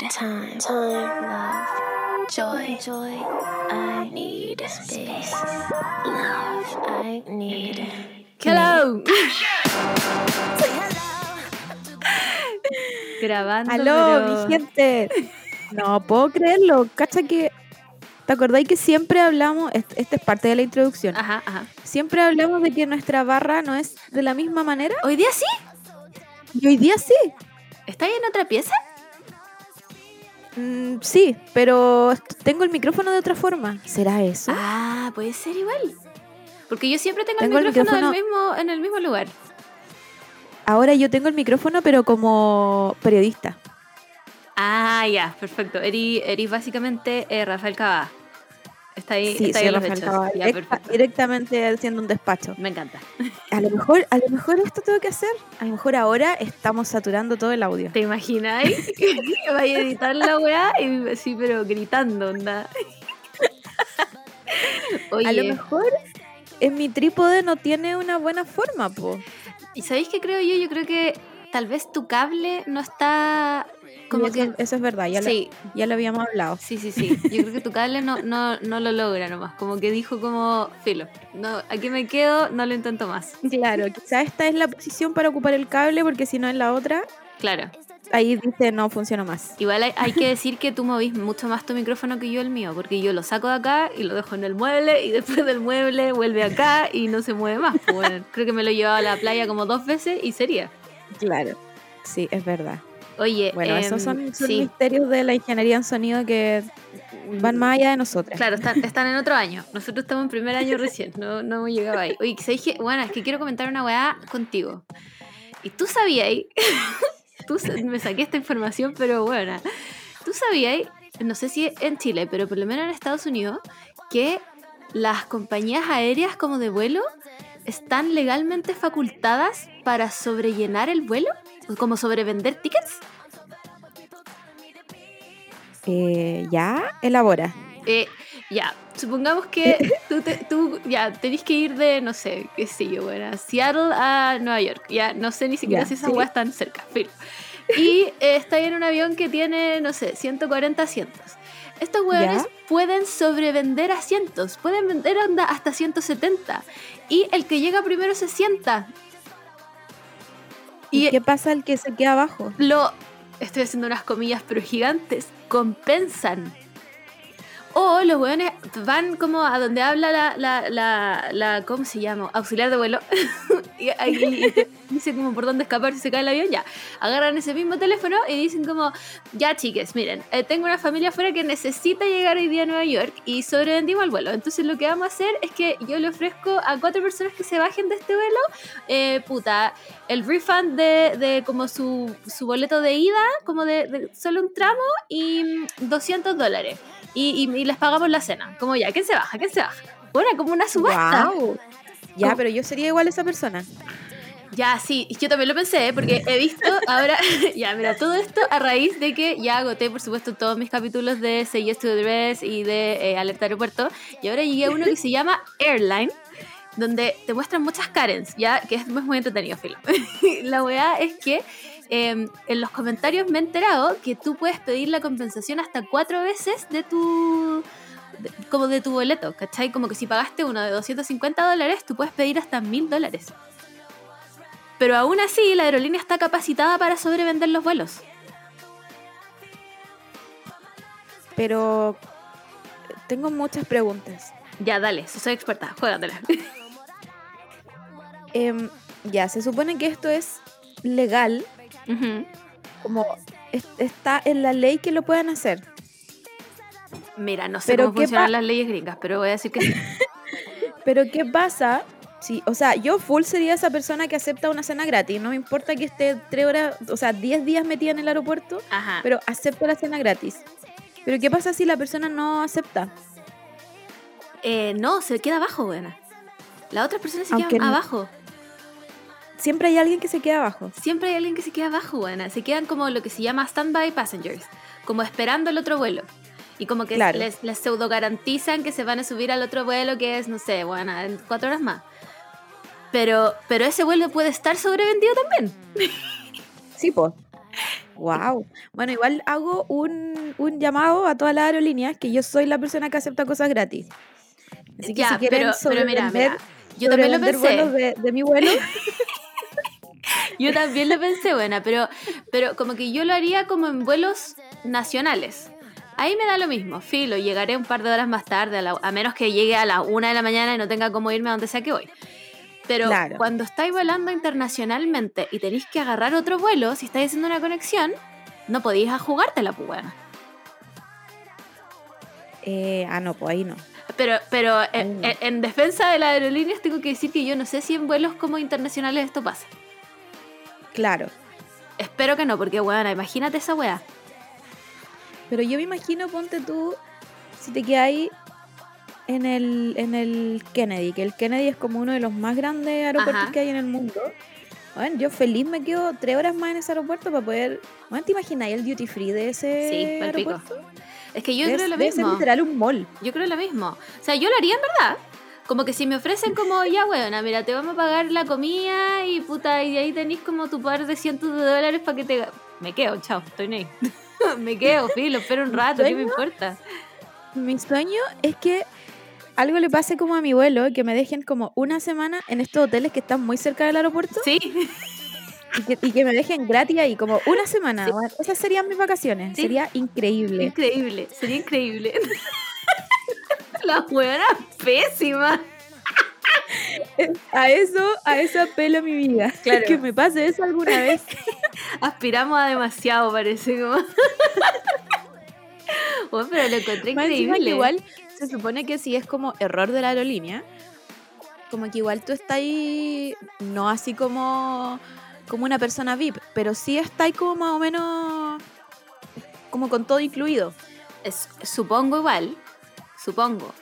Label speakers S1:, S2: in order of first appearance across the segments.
S1: need time, time, love, joy, joy. I need space, love. I need.
S2: Hello. Grabando.
S3: Aló,
S2: pero-
S3: mi gente. No puedo creerlo. Cacha que. ¿Te acordáis que siempre hablamos? est- Esta es parte de la introducción.
S2: Ajá, ajá.
S3: Siempre hablamos de que nuestra barra no es de la misma manera.
S2: Hoy día sí.
S3: Y hoy día sí.
S2: ¿Estáis en otra pieza?
S3: Mm, sí, pero tengo el micrófono de otra forma. ¿Será eso?
S2: Ah, puede ser igual. Porque yo siempre tengo,
S3: Tengo
S2: el
S3: el
S2: micrófono, mismo, en el mismo lugar.
S3: Ahora yo tengo el micrófono, pero como periodista.
S2: Ah, ya, perfecto. Eri básicamente eh, Rafael Cavada. Está ahí,
S3: Sí,
S2: está ahí
S3: Rafael. Cabal,
S2: Ya,
S3: directa- directamente haciendo un despacho.
S2: Me encanta.
S3: A lo mejor, a lo mejor esto tengo que hacer. A lo mejor ahora estamos saturando todo el audio.
S2: ¿Te imagináis? Vaya a editar la weá y sí, pero gritando, onda. Oye,
S3: A lo mejor en mi trípode no tiene una buena forma, po.
S2: ¿y sabéis qué creo yo? Yo creo que tal vez tu cable no está como que...
S3: eso, eso es verdad, ya,
S2: sí,
S3: lo, ya lo habíamos hablado.
S2: sí, sí, sí. Yo creo que tu cable no, no, no lo logra nomás. Como que dijo como, filo, no, aquí me quedo, no lo intento más.
S3: Claro, quizá esta es la posición para ocupar el cable, porque si no en la otra,
S2: Claro.
S3: ahí dice no funciona más.
S2: Igual hay, hay que decir que tú movís mucho más tu micrófono que yo el mío, porque yo lo saco de acá y lo dejo en el mueble y después del mueble vuelve acá y no se mueve más. Pues bueno, creo que me lo he llevado a la playa como dos veces y sería.
S3: Claro. Sí, es verdad.
S2: Oye,
S3: Bueno, esos
S2: em,
S3: son, son
S2: sí,
S3: misterios de la ingeniería en sonido que van más allá de nosotras.
S2: Claro, están, están en otro año. Nosotros estamos en primer año recién, no, no hemos llegado ahí. Oye, ¿sabes? Bueno, es que quiero comentar una weá contigo. Y tú sabías, tú me saqué esta información, pero bueno, tú sabías, no sé si en Chile, pero por lo menos en Estados Unidos, que las compañías aéreas como de vuelo están legalmente facultadas para sobrellenar el vuelo, como sobrevender tickets.
S3: Eh, ya, elabora.
S2: Eh, ya, supongamos que tú, te- tú ya tenés que ir de, no sé, qué sé yo, bueno, Seattle a Nueva York. Ya, no sé ni siquiera
S3: Ya,
S2: si esas
S3: sí.
S2: weas están cerca. Y eh, está en un avión que tiene, no sé, 140 asientos. Estos hueones
S3: Ya.
S2: pueden sobrevender asientos, pueden vender onda hasta 170. Y el que llega primero se sienta.
S3: ¿Y
S2: Y
S3: qué pasa al que se queda abajo?
S2: lo, estoy haciendo unas comillas pero gigantes, compensan. O los hueones van como a donde habla la, la, la, la ¿cómo se llama? Auxiliar de vuelo. y, ahí- dice como por dónde escapar si se cae el avión, ya. Agarran ese mismo teléfono y dicen como, ya chiques, miren, eh, tengo una familia afuera que necesita llegar hoy día a Nueva York y sobrevendimos el vuelo. Entonces lo que vamos a hacer es que yo le ofrezco a cuatro personas que se bajen de este vuelo, eh, puta, el refund de, de como su, su boleto de ida, como de, solo un tramo y mm, 200 dólares. Y, y- y les pagamos la cena. Como ya, ¿quién se baja? ¿Quién se baja? Bueno, como una subasta.
S3: Guau. Ya, pero yo sería igual esa persona.
S2: Ya, sí, yo también lo pensé, ¿eh? porque he visto ahora, ya, mira, todo esto a raíz de que ya agoté, por supuesto, todos mis capítulos de Say Yes to the Dress y de eh, Alerta Aeropuerto, y ahora llegué a uno que se llama Airline, donde te muestran muchas Karens, ya, que es muy, muy entretenido, filo. la weá es que eh, en los comentarios me he enterado que tú puedes pedir la compensación hasta cuatro veces de tu de- como de tu boleto, ¿cachai? Como que si pagaste uno de 250 dólares, tú puedes pedir hasta 1000 dólares. Pero aún así, la aerolínea está capacitada para sobrevender los vuelos.
S3: Pero tengo muchas preguntas.
S2: Ya, dale, soy experta, juégatela.
S3: Em, ya, se supone que esto es legal, Como es- está en la ley que lo puedan hacer.
S2: Mira, no sé
S3: Pero
S2: cómo
S3: ¿qué
S2: funcionan las leyes gringas, pero voy a decir que sí.
S3: Pero ¿qué pasa? Si, o sea, yo full sería esa persona que acepta una cena gratis. No me importa que esté tres horas, o sea, 10 días metida en el aeropuerto,
S2: Ajá.
S3: pero acepto la cena gratis. Pero ¿qué pasa si la persona no acepta?
S2: Eh, no, se queda abajo, buena. Las otras personas se
S3: Aunque no-
S2: abajo.
S3: Siempre hay alguien que se queda abajo.
S2: Siempre hay alguien que se queda abajo, buena. Se quedan como lo que se llama standby passengers, como esperando el otro vuelo. Y como que
S3: Claro.
S2: les, les pseudo garantizan que se van a subir al otro vuelo que es, no sé, bueno, en cuatro horas más. Pero, pero ese vuelo puede estar sobrevendido también.
S3: Sí, pues. Wow. Bueno, igual hago un, un llamado a todas las aerolíneas que yo soy la persona que acepta cosas gratis. Así que
S2: Ya,
S3: si quieren
S2: pero, pero mira,
S3: sobrevender-
S2: mira, yo también lo pensé.
S3: de, de mi vuelo,
S2: Yo también lo pensé, buena, pero, pero como que yo lo haría como en vuelos nacionales. Ahí me da lo mismo, filo, llegaré un par de horas más tarde, a, la- a menos que llegue a las una de la mañana y no tenga cómo irme a donde sea que voy. Pero
S3: Claro.
S2: cuando estáis volando internacionalmente y tenéis que agarrar otro vuelo, si estáis haciendo una conexión, no podéis a jugártela, pues bueno.
S3: eh, ah, no, pues ahí no.
S2: Pero, pero en,
S3: no.
S2: en- en defensa de las aerolíneas tengo que decir que yo no sé si en vuelos como internacionales esto pasa.
S3: Claro.
S2: Espero que no, porque bueno, imagínate esa weá.
S3: Pero yo me imagino, ponte tú, si te quedas ahí en el, en el Kennedy, que el Kennedy es como uno de los más grandes aeropuertos
S2: Ajá.
S3: que hay en el mundo. Bueno, yo feliz me quedo tres horas más en ese aeropuerto para poder. Bueno, ¿te imaginas el duty free de ese
S2: Sí,
S3: aeropuerto?
S2: Es que yo creo lo
S3: debe ser
S2: mismo.
S3: literal un mall.
S2: Yo creo lo mismo. O sea, yo lo haría en verdad. Como que si me ofrecen como, ya, weona, mira, te vamos a pagar la comida y puta, y de ahí tenéis como tu par de cientos de dólares para que te... Me quedo, chao, estoy ahí. me quedo, filo, espero un rato, ¿qué me importa?
S3: Mi sueño es que algo le pase como a mi vuelo, que me dejen como una semana en estos hoteles que están muy cerca del aeropuerto
S2: Sí,
S3: y que, y que me dejen gratis ahí, como una semana. Bueno, esas serían mis vacaciones.
S2: Sí.
S3: Sería increíble.
S2: increíble, sería increíble. la weona pésima.
S3: A eso, a eso apelo mi vida.
S2: Claro.
S3: Que me pase eso alguna vez.
S2: Aspiramos a demasiado, parece como. Bueno, pero lo encontré
S3: Más
S2: increíble.
S3: igual se supone que si es como error de la aerolínea, como que igual tú estás ahí, no así como, como una persona VIP, pero sí estás ahí como más o menos como con todo incluido.
S2: Es- supongo igual, supongo.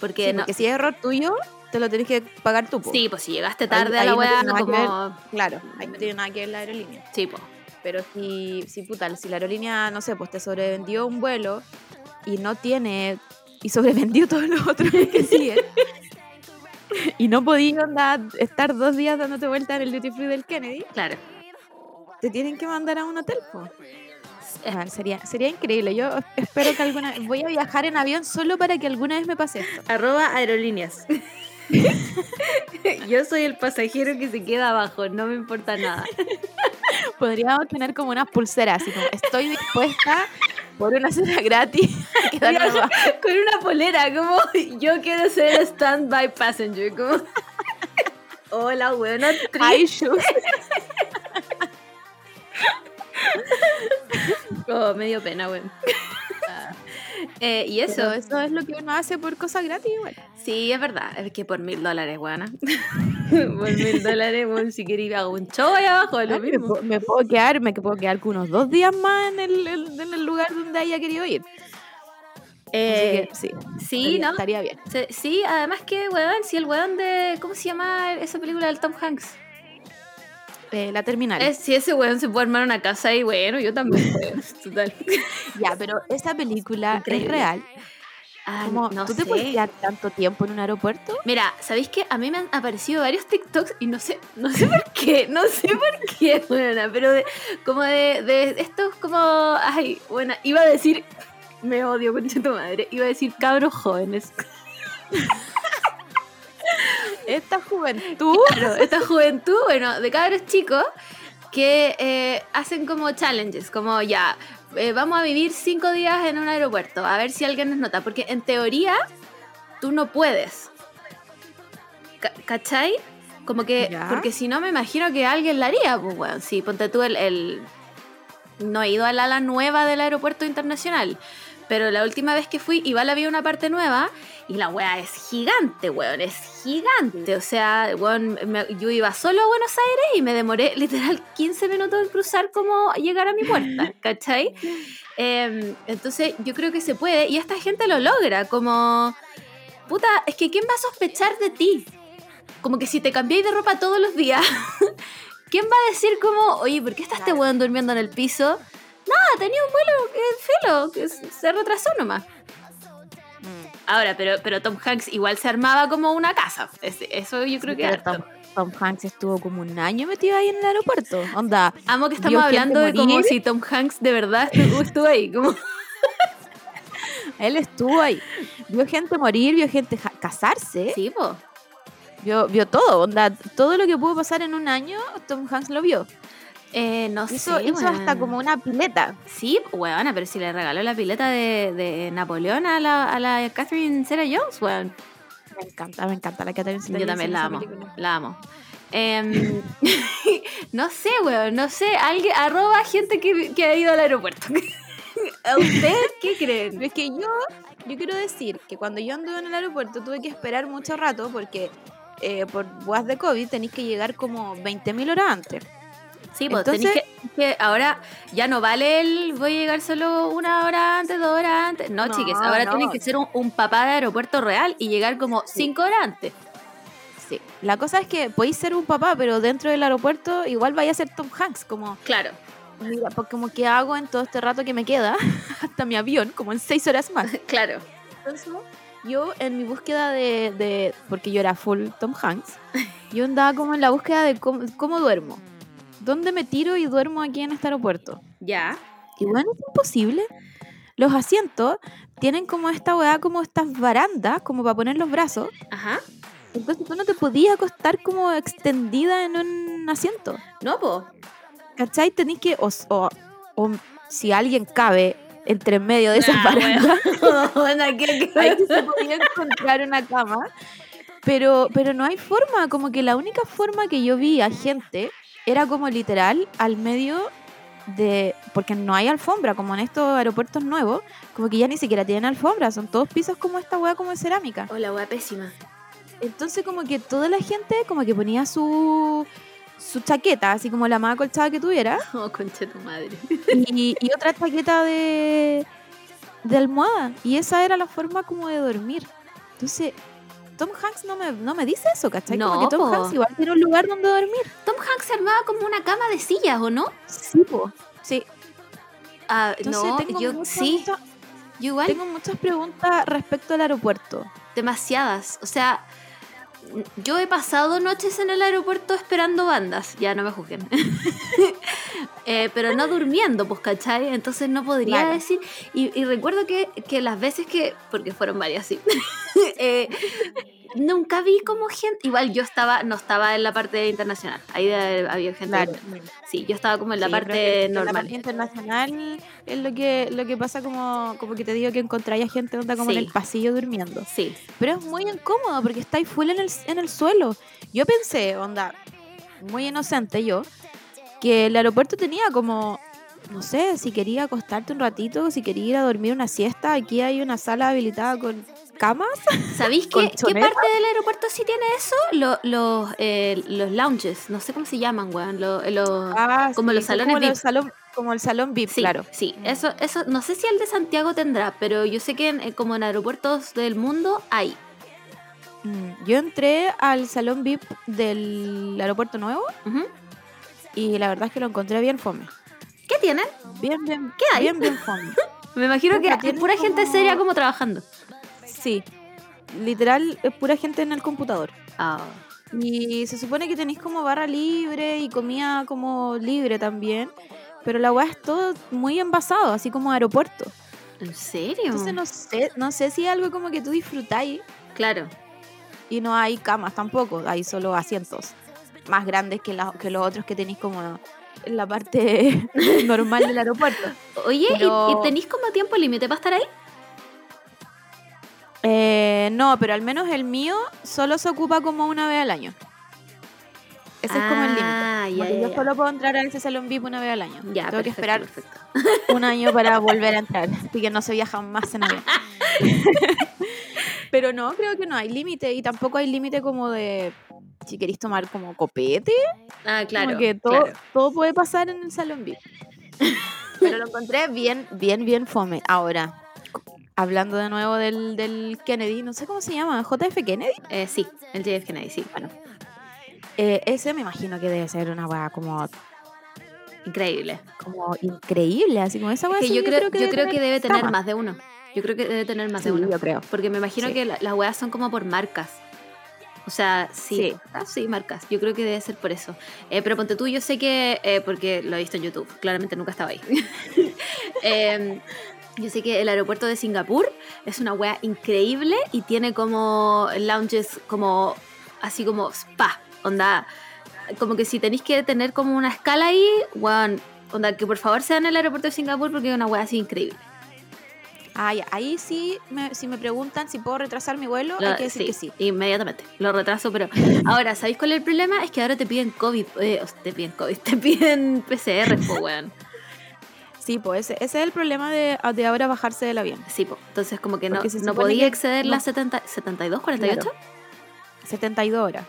S2: Porque
S3: Sí,
S2: no,
S3: porque si es error tuyo, te lo tenés que pagar tú. po.
S2: Sí, pues si llegaste
S3: Ahí-
S2: tarde a la
S3: no
S2: weá,
S3: que
S2: como.
S3: Claro, ahí no tiene nada que ver la aerolínea.
S2: Sí, pues.
S3: Pero si, si puta, si la aerolínea, no sé, pues te sobrevendió un vuelo y no tiene, y sobrevendió todos los otros que siguen, y no podías estar dos días dándote vuelta en el duty free del Kennedy,
S2: Claro.
S3: te tienen que mandar a un hotel. po. Sería, sería increíble. Yo espero que alguna voy a viajar en avión solo para que alguna vez me pase esto.
S2: Arroba aerolíneas. Yo soy el pasajero que se queda abajo, no me importa nada.
S3: Podríamos tener como unas pulseras, así como estoy dispuesta por una cena gratis a quedarme abajo.
S2: Con una polera, como yo quiero ser stand-by passenger, como. Hola, weona,
S3: High shoes.
S2: Oh, medio pena, weón. Eh, y eso,
S3: Pero eso es lo que uno hace por cosas gratis, igual.
S2: sí, es verdad. Es que por mil dólares, weona. por mil dólares, weón, si queréis hago un show ahí abajo, lo
S3: me,
S2: mismo.
S3: puedo- me puedo quedar, me puedo quedar con unos dos días más en el, el- en el lugar donde haya querido ir.
S2: Eh,
S3: Así que, sí,
S2: sí,
S3: estaría,
S2: ¿no?
S3: estaría bien.
S2: Sí, además que, weón, si el weón de. ¿Cómo se llama esa película del Tom Hanks?
S3: Eh, la terminal.
S2: Es, si ese weón se puede armar una casa y bueno, yo también. Total.
S3: Ya, pero esa película
S2: Increíble.
S3: es real.
S2: Ah,
S3: Como,
S2: no
S3: ¿Tú
S2: sé.
S3: te puedes quedar tanto tiempo en un aeropuerto?
S2: Mira, ¿sabéis qué? A mí me han aparecido varios TikToks y no sé, no sé por qué, no sé por qué, buena, pero de, como de, de estos como, ay, buena, iba a decir, me odio, concha tu madre, iba a decir cabros jóvenes.
S3: Esta juventud.
S2: Claro, esta juventud, bueno, de cabros chicos que eh, hacen como challenges, como ya, eh, vamos a vivir cinco días en un aeropuerto, a ver si alguien nos nota, porque en teoría tú no puedes. Ca- ¿Cachai? Como que,
S3: Ya.
S2: porque si no me imagino que alguien la haría, pues bueno, sí, ponte tú el, el- No he ido al ala nueva del aeropuerto internacional, pero la última vez que fui, igual había una parte nueva y la wea es gigante, weón, es gigante. O sea, weón, me- yo iba solo a Buenos Aires y me demoré literal 15 minutos en cruzar como llegar a mi puerta, ¿cachai? Em, entonces yo creo que se puede y esta gente lo logra, como... Puta, es que ¿quién va a sospechar de ti? Como que si te cambiáis de ropa todos los días, ¿quién va a decir como, oye, ¿por qué está este weón durmiendo en el piso? Nada, tenía un vuelo que filo, que se retrasó nomás. Ahora, pero, pero Tom Hanks igual se armaba como una casa. Es- eso yo creo que harto.
S3: Tom, Tom Hanks estuvo como un año metido ahí en el aeropuerto. Onda,
S2: Amo que estamos hablando de como si Tom Hanks de verdad estuvo, estuvo ahí. Como...
S3: él estuvo ahí. Vio gente morir, vio gente casarse,
S2: Sí, po.
S3: vio, vio todo. Onda, todo lo que pudo pasar en un año, Tom Hanks lo vio.
S2: Eh, no
S3: Hizo,
S2: sé.
S3: hizo hasta como una pileta.
S2: Sí, weona, pero si le regaló la pileta de, de Napoleón a la, a la Catherine Zeta Jones, weón.
S3: Me encanta, me encanta la Catherine
S2: Yo también la amo,
S3: Zeta-Jones
S2: la amo. Em, no sé, weón, no sé. Alguien, arroba gente que, que ha ido al aeropuerto. ¿A usted qué creen?
S3: Es que yo, yo quiero decir que cuando yo anduve en el aeropuerto tuve que esperar mucho rato porque eh, por boas de COVID tenéis que llegar como 20.000 horas antes.
S2: Sí, pues
S3: Entonces-
S2: tenéis que, que ahora ya no vale el voy a llegar solo una hora antes, dos horas antes. No,
S3: No,
S2: chiques, ahora
S3: no.
S2: tienen que ser un, un papá de aeropuerto real y llegar como cinco horas antes.
S3: Sí. La cosa es que podéis ser un papá, pero dentro del aeropuerto igual vaya a ser Tom Hanks, como,
S2: Claro.
S3: mira, pues como que hago en todo este rato que me queda hasta mi avión, como en seis horas más.
S2: Claro.
S3: Entonces, yo en mi búsqueda de, de- porque yo era full Tom Hanks, yo andaba como en la búsqueda de cómo, cómo duermo. ¿Dónde me tiro y duermo aquí en este aeropuerto?
S2: Ya.
S3: Y bueno, es imposible. Los asientos tienen como esta weá, como estas barandas, como para poner los brazos.
S2: Ajá.
S3: Entonces tú no te podías acostar como extendida en un asiento.
S2: No, po.
S3: ¿Cachai? Tenéis que, o, o- o si alguien cabe entre medio de esas
S2: Nah,
S3: barandas,
S2: Bueno, ¿qué- qué-
S3: ahí se podía encontrar una cama. Pero, pero no hay forma, como que la única forma que yo vi a gente era como literal al medio de. Porque no hay alfombra, como en estos aeropuertos nuevos, como que ya ni siquiera tienen alfombra, son todos pisos como esta hueá como de cerámica.
S2: Hola, wea pésima.
S3: Entonces, como que toda la gente, como que ponía su. Su chaqueta, así como la más acolchada que tuviera,
S2: Oh, concha tu madre.
S3: y, y otra chaqueta de, de almohada. Y esa era la forma como de dormir. Entonces, Tom Hanks no me, no me dice eso, ¿cachai?
S2: No,
S3: como que Tom
S2: po.
S3: Hanks igual tiene un lugar donde dormir.
S2: Tom Hanks se armaba como una cama de sillas, ¿o no?
S3: Sí, po. Sí.
S2: Ah,
S3: Entonces,
S2: no,
S3: tengo,
S2: yo sí, yo igual
S3: tengo muchas preguntas respecto al aeropuerto.
S2: demasiadas. O sea, yo he pasado noches en el aeropuerto esperando bandas, ya no me juzguen. Eh, pero no durmiendo, pues, ¿cachai? Entonces no podría decir. Y, y recuerdo que, que las veces que, porque fueron varias, sí, eh, nunca vi como gente. Igual yo estaba, no estaba en la parte internacional, ahí de había gente.
S3: Claro.
S2: Sí, yo estaba como en la
S3: Sí,
S2: parte
S3: que en La
S2: normal.
S3: parte internacional es lo que, lo que pasa como, como que te digo que encontráis gente onda como en el pasillo durmiendo.
S2: Sí,
S3: Pero es muy incómodo porque estáis full en el, en el suelo. Yo pensé, onda, muy inocente yo, que el aeropuerto tenía como, no sé, si quería acostarte un ratito, si quería ir a dormir una siesta, aquí hay una sala habilitada con camas.
S2: ¿Sabéis qué, qué parte del aeropuerto sí tiene eso? Lo- los, eh, los lounges, no sé cómo se llaman, weón. Lo- los-
S3: Ah,
S2: Como los
S3: son
S2: salones
S3: como
S2: VIP.
S3: el salón, como el salón VIP,
S2: sí,
S3: claro.
S2: sí, eso, eso, no sé si el de Santiago tendrá, pero yo sé que en- eh, como en aeropuertos del mundo hay.
S3: Mm, Yo entré al salón VIP del aeropuerto nuevo
S2: Ujú.
S3: y la verdad es que lo encontré bien fome.
S2: ¿Qué tienen?
S3: Bien, bien,
S2: ¿Qué hay?
S3: bien, bien fome.
S2: Me imagino que hay pura gente
S3: como-
S2: seria como trabajando.
S3: Sí, literal, es pura gente en el computador.
S2: Ah,
S3: Y se supone que tenéis como barra libre y comida como libre también. Pero la weá es todo muy envasado, así como aeropuerto.
S2: ¿En serio?
S3: Entonces no sé, no sé si es algo como que tú disfrutáis
S2: Claro.
S3: y no hay camas tampoco, hay solo asientos más grandes que, la- que los otros que tenéis como en la parte normal del aeropuerto.
S2: Oye, ¿y- ¿y, tenéis como tiempo límite para estar ahí?
S3: Eh, no, pero al menos el mío solo se ocupa como una vez al año. Ese es como el límite.
S2: Ah, ya,
S3: yo
S2: ya.
S3: solo puedo entrar a ese salón VIP una vez al año.
S2: Ya,
S3: Tengo que esperar
S2: perfecto.
S3: un año para volver a entrar. Así que no se viaja más en avión. Pero no, creo que no hay límite. Y tampoco hay límite como de si queréis tomar como copete.
S2: Ah, claro.
S3: como que todo,
S2: claro.
S3: todo puede pasar en el salón VIP. Pero lo encontré bien, bien, bien fome. Ahora, hablando de nuevo del, del Kennedy, no sé cómo se llama, JF Kennedy.
S2: Eh, sí, el JF Kennedy, sí. Bueno,
S3: Eh, ese me imagino que debe ser una weá como,
S2: increíble.
S3: como increíble. Así como esa weá.
S2: Que
S3: sí,
S2: yo creo, yo creo
S3: debe
S2: que debe tener más de uno. Yo creo que debe tener más
S3: Sí,
S2: de uno.
S3: yo creo.
S2: Porque me imagino
S3: Sí.
S2: que la- las weas son como por marcas. O sea, sí,
S3: Sí.
S2: ah, sí, marcas. Yo creo que debe ser por eso. Eh, pero ponte tú, yo sé que, eh, porque lo he visto en YouTube, claramente nunca estaba ahí. Em, yo sé que el aeropuerto de Singapur es una wea increíble y tiene como lounges como, así como spa, onda. Como que si tenéis que tener como una escala ahí, weón, onda, que por favor sea en el aeropuerto de Singapur porque es una wea así increíble.
S3: Ya. Ahí sí, me- si me preguntan si puedo retrasar mi vuelo,
S2: Lo-
S3: hay que decir que sí.
S2: Inmediatamente. Lo retraso, pero ahora, ¿sabéis cuál es el problema? Es que ahora te piden COVID, eh, te piden COVID, te piden PCR, weón.
S3: Sí, pues ese, ese es el problema de, de ahora bajarse del avión.
S2: Sí, po. Entonces, como que no, no podía
S3: que
S2: exceder
S3: no-
S2: las 70, 72, 48.
S3: Claro. 72 horas.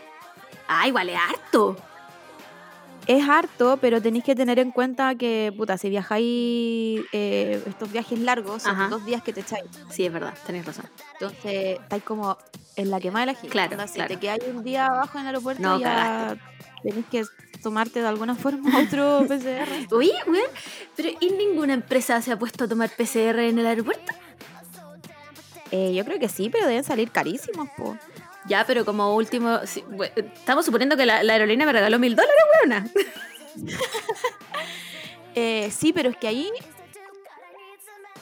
S2: Ah, igual es harto.
S3: Es harto, pero tenéis que tener en cuenta que, puta, si viajáis eh, estos viajes largos, son
S2: Ajá.
S3: dos días que te echáis.
S2: Sí, es verdad, tenéis razón.
S3: Entonces, estáis como en la quema de la gente.
S2: Claro,
S3: si
S2: claro.
S3: te quedáis un día abajo en el aeropuerto,
S2: No,
S3: ya tenéis que tomarte de alguna forma otro PCR.
S2: Oye, weón, pero ¿y ninguna empresa se ha puesto a tomar PCR en el aeropuerto?
S3: Eh, yo creo que sí, pero deben salir carísimos, po.
S2: Ya, pero como último, sí, we- estamos suponiendo que la, la aerolínea me regaló mil dólares, weona.
S3: Eh, sí, pero es que ahí.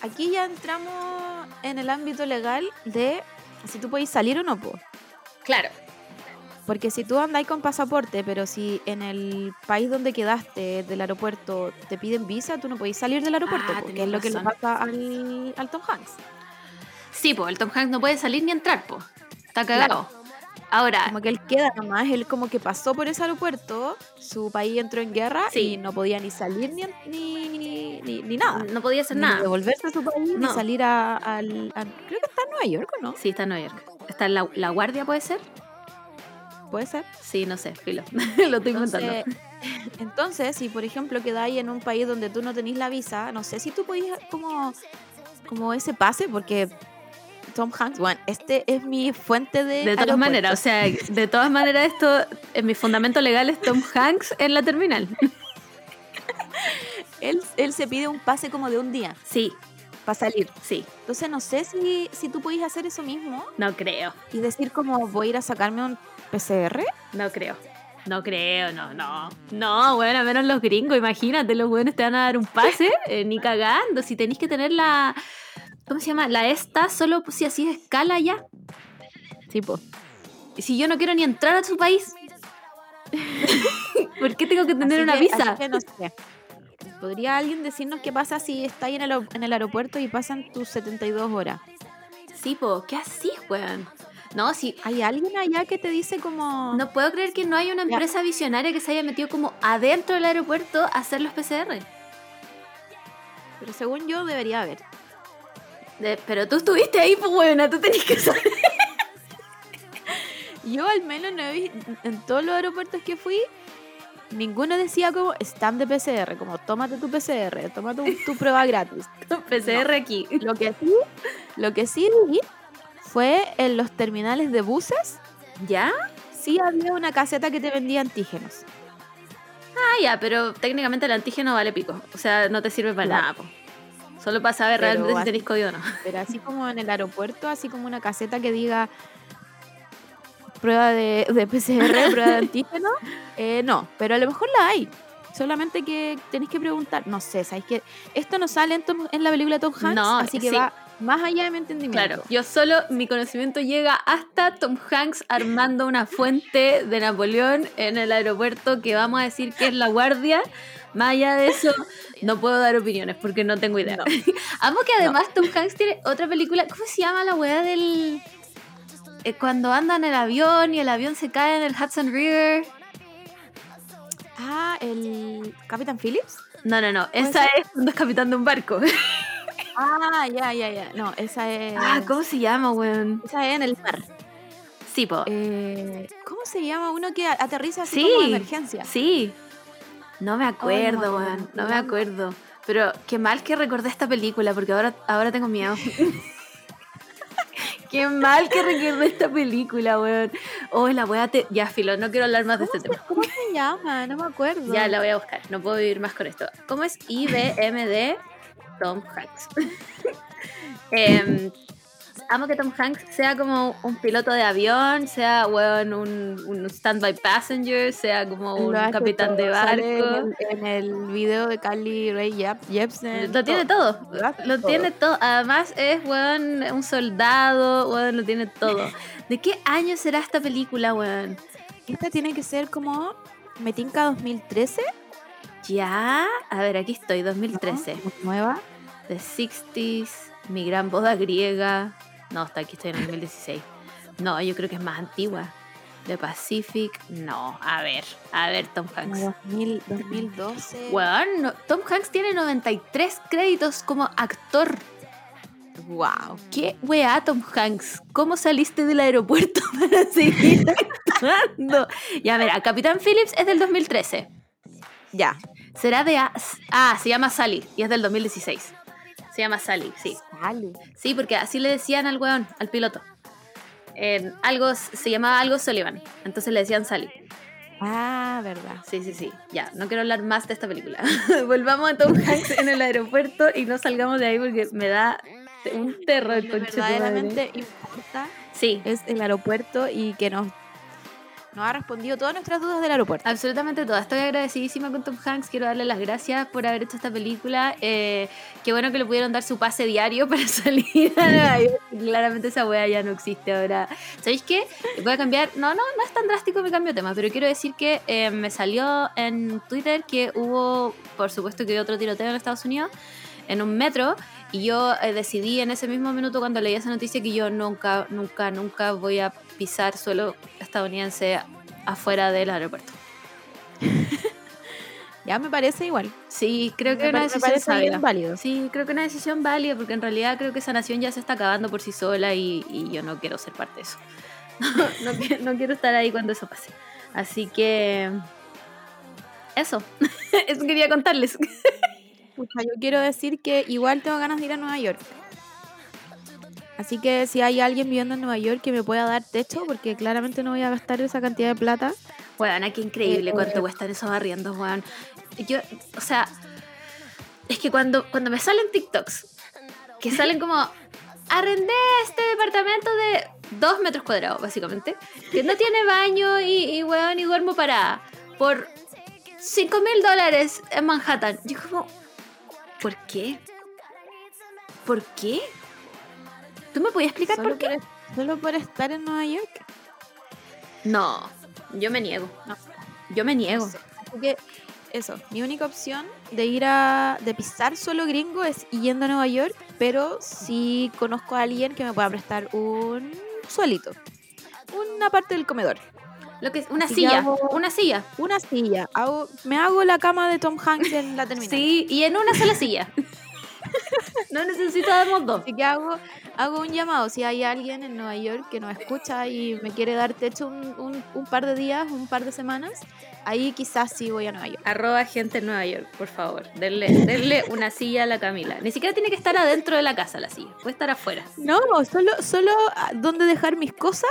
S3: Aquí ya entramos en el ámbito legal de si tú podéis salir o no, po.
S2: Claro.
S3: Porque si tú andáis con pasaporte, pero si en el país donde quedaste del aeropuerto te piden visa, tú no podéis salir del aeropuerto,
S2: Ah,
S3: po, que
S2: tenés
S3: es lo que le pasa al, al Tom Hanks.
S2: Sí, pues el Tom Hanks no puede salir ni entrar, pues. Está cagado. Ahora,
S3: Como que él queda nomás, él como que pasó por ese aeropuerto, su país entró en guerra
S2: Sí.
S3: y no podía ni salir ni, ni, ni, ni- ni nada.
S2: no podía hacer
S3: Ni
S2: nada.
S3: devolverse a su país, ni salir a, al... a- creo que está en Nueva York, ¿o no?
S2: Sí, está en Nueva York. ¿Está en la, la guardia, puede ser?
S3: Puede ser.
S2: Sí, no sé, filo. Lo estoy inventando.
S3: Entonces, entonces, si por ejemplo quedáis en un país donde tú no tenés la visa, no sé si tú podías como, como ese pase, porque Tom Hanks, bueno, este es mi fuente de.
S2: De todas maneras, o sea, de todas maneras esto, en mi fundamento legal es Tom Hanks en la terminal.
S3: él, él se pide un pase como de un día
S2: Sí,
S3: para salir.
S2: sí,
S3: Entonces, no sé si, si tú podías hacer eso mismo
S2: no creo,
S3: y decir, como voy a ir a sacarme un PCR.
S2: no creo. No creo, no, no. No, bueno, a menos los gringos, imagínate, los buenos te van a dar un pase, eh, ni cagando. Si tenéis que tener la. ¿Cómo se llama? La esta, solo si así es escala ya.
S3: Pues.
S2: Y si yo no quiero ni entrar a su país, ¿por qué tengo que tener
S3: Así
S2: una
S3: que-
S2: visa?
S3: así que no sé. ¿Podría alguien decirnos qué pasa si estáis en el, en el aeropuerto y pasan tus 72 horas?
S2: Sí, po, ¿qué así, weón? No, sí.
S3: ¿Hay alguien allá que te dice como...
S2: No puedo creer que no haya una
S3: Ya.
S2: empresa visionaria que se haya metido como adentro del aeropuerto a hacer los PCR.
S3: Pero según yo debería haber.
S2: De- pero tú estuviste ahí, pues, buena, tú tenés que saber.
S3: Yo al menos no he visto, en todos los aeropuertos que fui, ninguno decía como stand de PCR, como tómate tu PCR, toma tu, tu prueba gratis.
S2: PCR aquí.
S3: Lo que sí, lo que sí vi fue en los terminales de buses,
S2: ¿Ya?
S3: sí había una caseta que te vendía antígenos.
S2: Ah, ya, pero técnicamente el antígeno vale pico. O sea, no te sirve para
S3: Claro.
S2: nada, po. Solo para saber
S3: Pero
S2: realmente si tenéis COVID o no.
S3: Pero así como en el aeropuerto, así como una caseta que diga prueba de, de PCR, prueba de antígeno, eh, no, pero a lo mejor la hay. Solamente que tenéis que preguntar, no sé, ¿sabéis que esto no sale en, Tom- en la película Tom Hanks?
S2: No,
S3: así que
S2: sí.
S3: va más allá de mi entendimiento.
S2: Claro, yo solo, mi conocimiento llega hasta Tom Hanks armando una fuente de Napoleón en el aeropuerto que vamos a decir que es la guardia. Más allá de eso, no puedo dar opiniones porque no tengo idea.
S3: No.
S2: Amo que además Tom Hanks tiene otra película, ¿cómo se llama la weá del... eh, cuando anda en el avión y el avión se cae en el Hudson River?
S3: Ah, el Capitán Phillips.
S2: No, no, no,
S3: ¿Puede
S2: esa
S3: ser?
S2: es cuando es capitán de un barco.
S3: Ah, ya, ya, ya. No, esa es.
S2: Ah, ¿cómo se llama, weón?
S3: Esa es en el mar.
S2: Sí, po.
S3: Eh, ¿Cómo se llama uno que aterriza así
S2: Sí.
S3: como de emergencia?
S2: Sí. No me acuerdo,
S3: acuerdo
S2: weón. No me acuerdo. Pero qué mal que recordé esta película, porque ahora, ahora tengo miedo. qué mal que recordé esta película, weón. Oh, la weá te... Ya, filo, no quiero hablar más de este tema.
S3: ¿Cómo se llama? No me acuerdo.
S2: Ya la voy a buscar. No puedo vivir más con esto. ¿Cómo es IBMD Tom Hanks? Em, amo que Tom Hanks sea como un piloto de avión, sea weón, un, un stand-by passenger, sea como un capitán de
S3: todo,
S2: barco.
S3: En el, en el video de Carly Ray Jep- Jepsen.
S2: Lo tiene todo.
S3: Lo hace
S2: Lo
S3: todo.
S2: tiene todo. Además es, weón, un soldado, weón, lo tiene todo. ¿De qué año será esta película, weón?
S3: Esta tiene que ser como Metinca 2013.
S2: Ya, a ver, aquí estoy, 2013.
S3: ¿no? Nueva.
S2: The 60s, Mi Gran Boda Griega. No, está aquí, estoy en el 2016. No, yo creo que es más antigua. The Pacific, no. A ver, a ver, Tom Hanks.
S3: como 2000, 2012.
S2: Weón, no- Tom Hanks tiene 93 créditos como actor.
S3: Wow.
S2: ¿Qué weá, Tom Hanks? ¿Cómo saliste del aeropuerto para seguir actuando? Ya, mira, Capitán Phillips es del 2013.
S3: Ya.
S2: Será de... A- Ah, se llama Sally y es del 2016. Se llama Sally, sí.
S3: Sale.
S2: Sí, porque así le decían al weón, al piloto. En algo, se llamaba algo Sullivan. Entonces le decían Sally.
S3: Ah, verdad.
S2: Sí, sí, sí. Ya, no quiero hablar más de esta película. Volvamos a Tom Hanks en el aeropuerto y no salgamos de ahí porque me da un terror,
S3: Lo
S2: madre.
S3: verdaderamente importa
S2: Sí,
S3: es el aeropuerto y que nos, nos ha respondido todas nuestras dudas del aeropuerto.
S2: absolutamente todo. Estoy agradecidísima con Tom Hanks. Quiero darle las gracias por haber hecho esta película. Eh, qué bueno que le pudieron dar su pase diario para salir a Nueva York. Claramente esa wea ya no existe ahora. ¿Sabéis qué? Voy a cambiar. No, no, no es tan drástico mi cambio de tema, pero quiero decir que eh, me salió en Twitter que hubo, por supuesto, que otro tiroteo en Estados Unidos, en un metro. Y yo eh, decidí en ese mismo minuto cuando leí esa noticia que yo nunca, nunca, nunca voy a pisar suelo estadounidense afuera del aeropuerto.
S3: Ya me parece igual.
S2: Sí, creo que
S3: me,
S2: es una
S3: me
S2: decisión sabia.
S3: bien válido.
S2: Sí, creo que una decisión válida porque en realidad creo que esa nación ya se está acabando por sí sola y, y yo no quiero ser parte de eso. no, qui- no quiero estar ahí cuando eso pase. Así que... Eso. eso quería contarles.
S3: Pucha, yo quiero decir que igual tengo ganas de ir a Nueva York. Así que si hay alguien viviendo en Nueva York que me pueda dar techo, porque claramente no voy a gastar esa cantidad de plata.
S2: Weón, qué increíble
S3: Eh,
S2: cuánto
S3: eh.
S2: cuestan esos arriendos, weón. Yo, o sea, es que cuando, cuando me salen TikToks, que salen como, arrendé este departamento de dos metros cuadrados, básicamente, que no tiene baño y, y weón, y duermo parada, por 5 mil dólares en Manhattan. Yo como, ¿por qué? ¿Por qué? ¿Tú me podías explicar
S3: Solo
S2: por qué?
S3: por, solo por estar en Nueva York.
S2: No, yo me niego.
S3: No.
S2: Yo me niego.
S3: Así que eso, mi única opción de ir a, de pisar solo gringo es yendo a Nueva York, pero si conozco a alguien que me pueda prestar un suelito, una parte del comedor,
S2: Lo que es una
S3: Así
S2: silla,
S3: hago-
S2: una silla.
S3: una silla, hago, me hago la cama de Tom Hanks en la terminal.
S2: Sí, y en una sola silla. no necesitamos dos.
S3: Así que hago, hago un llamado. Si hay alguien en Nueva York que nos escucha y me quiere dar techo un, un- un par de días, un par de semanas, ahí quizás sí voy a Nueva York.
S2: Arroba gente en Nueva York, por favor. Denle, denle una silla a la Camila. Ni siquiera tiene que estar adentro de la casa la silla. Puede estar afuera.
S3: No, solo, solo ah, donde dejar mis cosas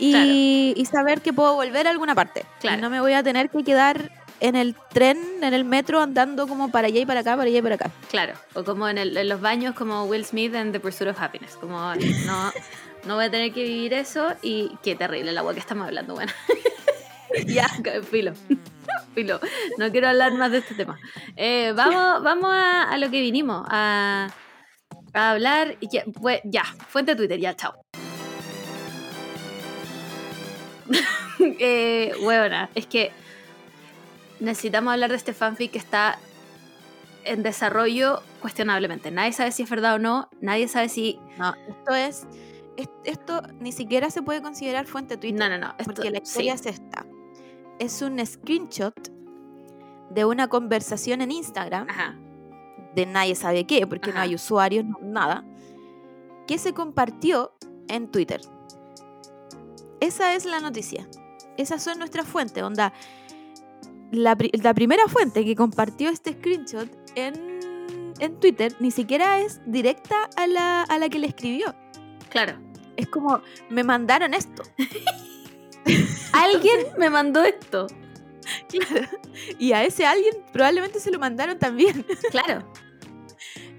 S3: y,
S2: Claro.
S3: y saber que puedo volver a alguna parte.
S2: Claro.
S3: Y no me voy a tener que quedar en el tren, en el metro, andando como para allá y para acá, para allá y para acá.
S2: Claro. O como en, el- en los baños, como Will Smith en The Pursuit of Happiness. Como no, no voy a tener que vivir eso. Y qué terrible el agua que estamos hablando, bueno. ya, filo. Filo. No quiero hablar más de este tema. Eh, vamos vamos a, a lo que vinimos. A, a hablar. y Ya, pues, ya, fuente Twitter, ya, chao. eh, huevona, es que necesitamos hablar de este fanfic que está en desarrollo cuestionablemente. Nadie sabe si es verdad o no, nadie sabe si...
S3: No, esto es, es- Esto ni siquiera se puede considerar fuente Twitter.
S2: No, no, no. Esto,
S3: Porque la
S2: sí.
S3: historia es esta. Es un screenshot de una conversación en Instagram
S2: Ajá.
S3: de nadie sabe qué, porque no hay usuarios, no- nada, que se compartió en Twitter. Esa es la noticia. Esas son nuestras fuentes. Onda, la, pri- la primera fuente que compartió este screenshot en, en Twitter ni siquiera es directa a la, a la que le escribió.
S2: Claro.
S3: Es como, me mandaron esto.
S2: Alguien me mandó esto.
S3: Y a ese alguien probablemente se lo mandaron también.
S2: Claro.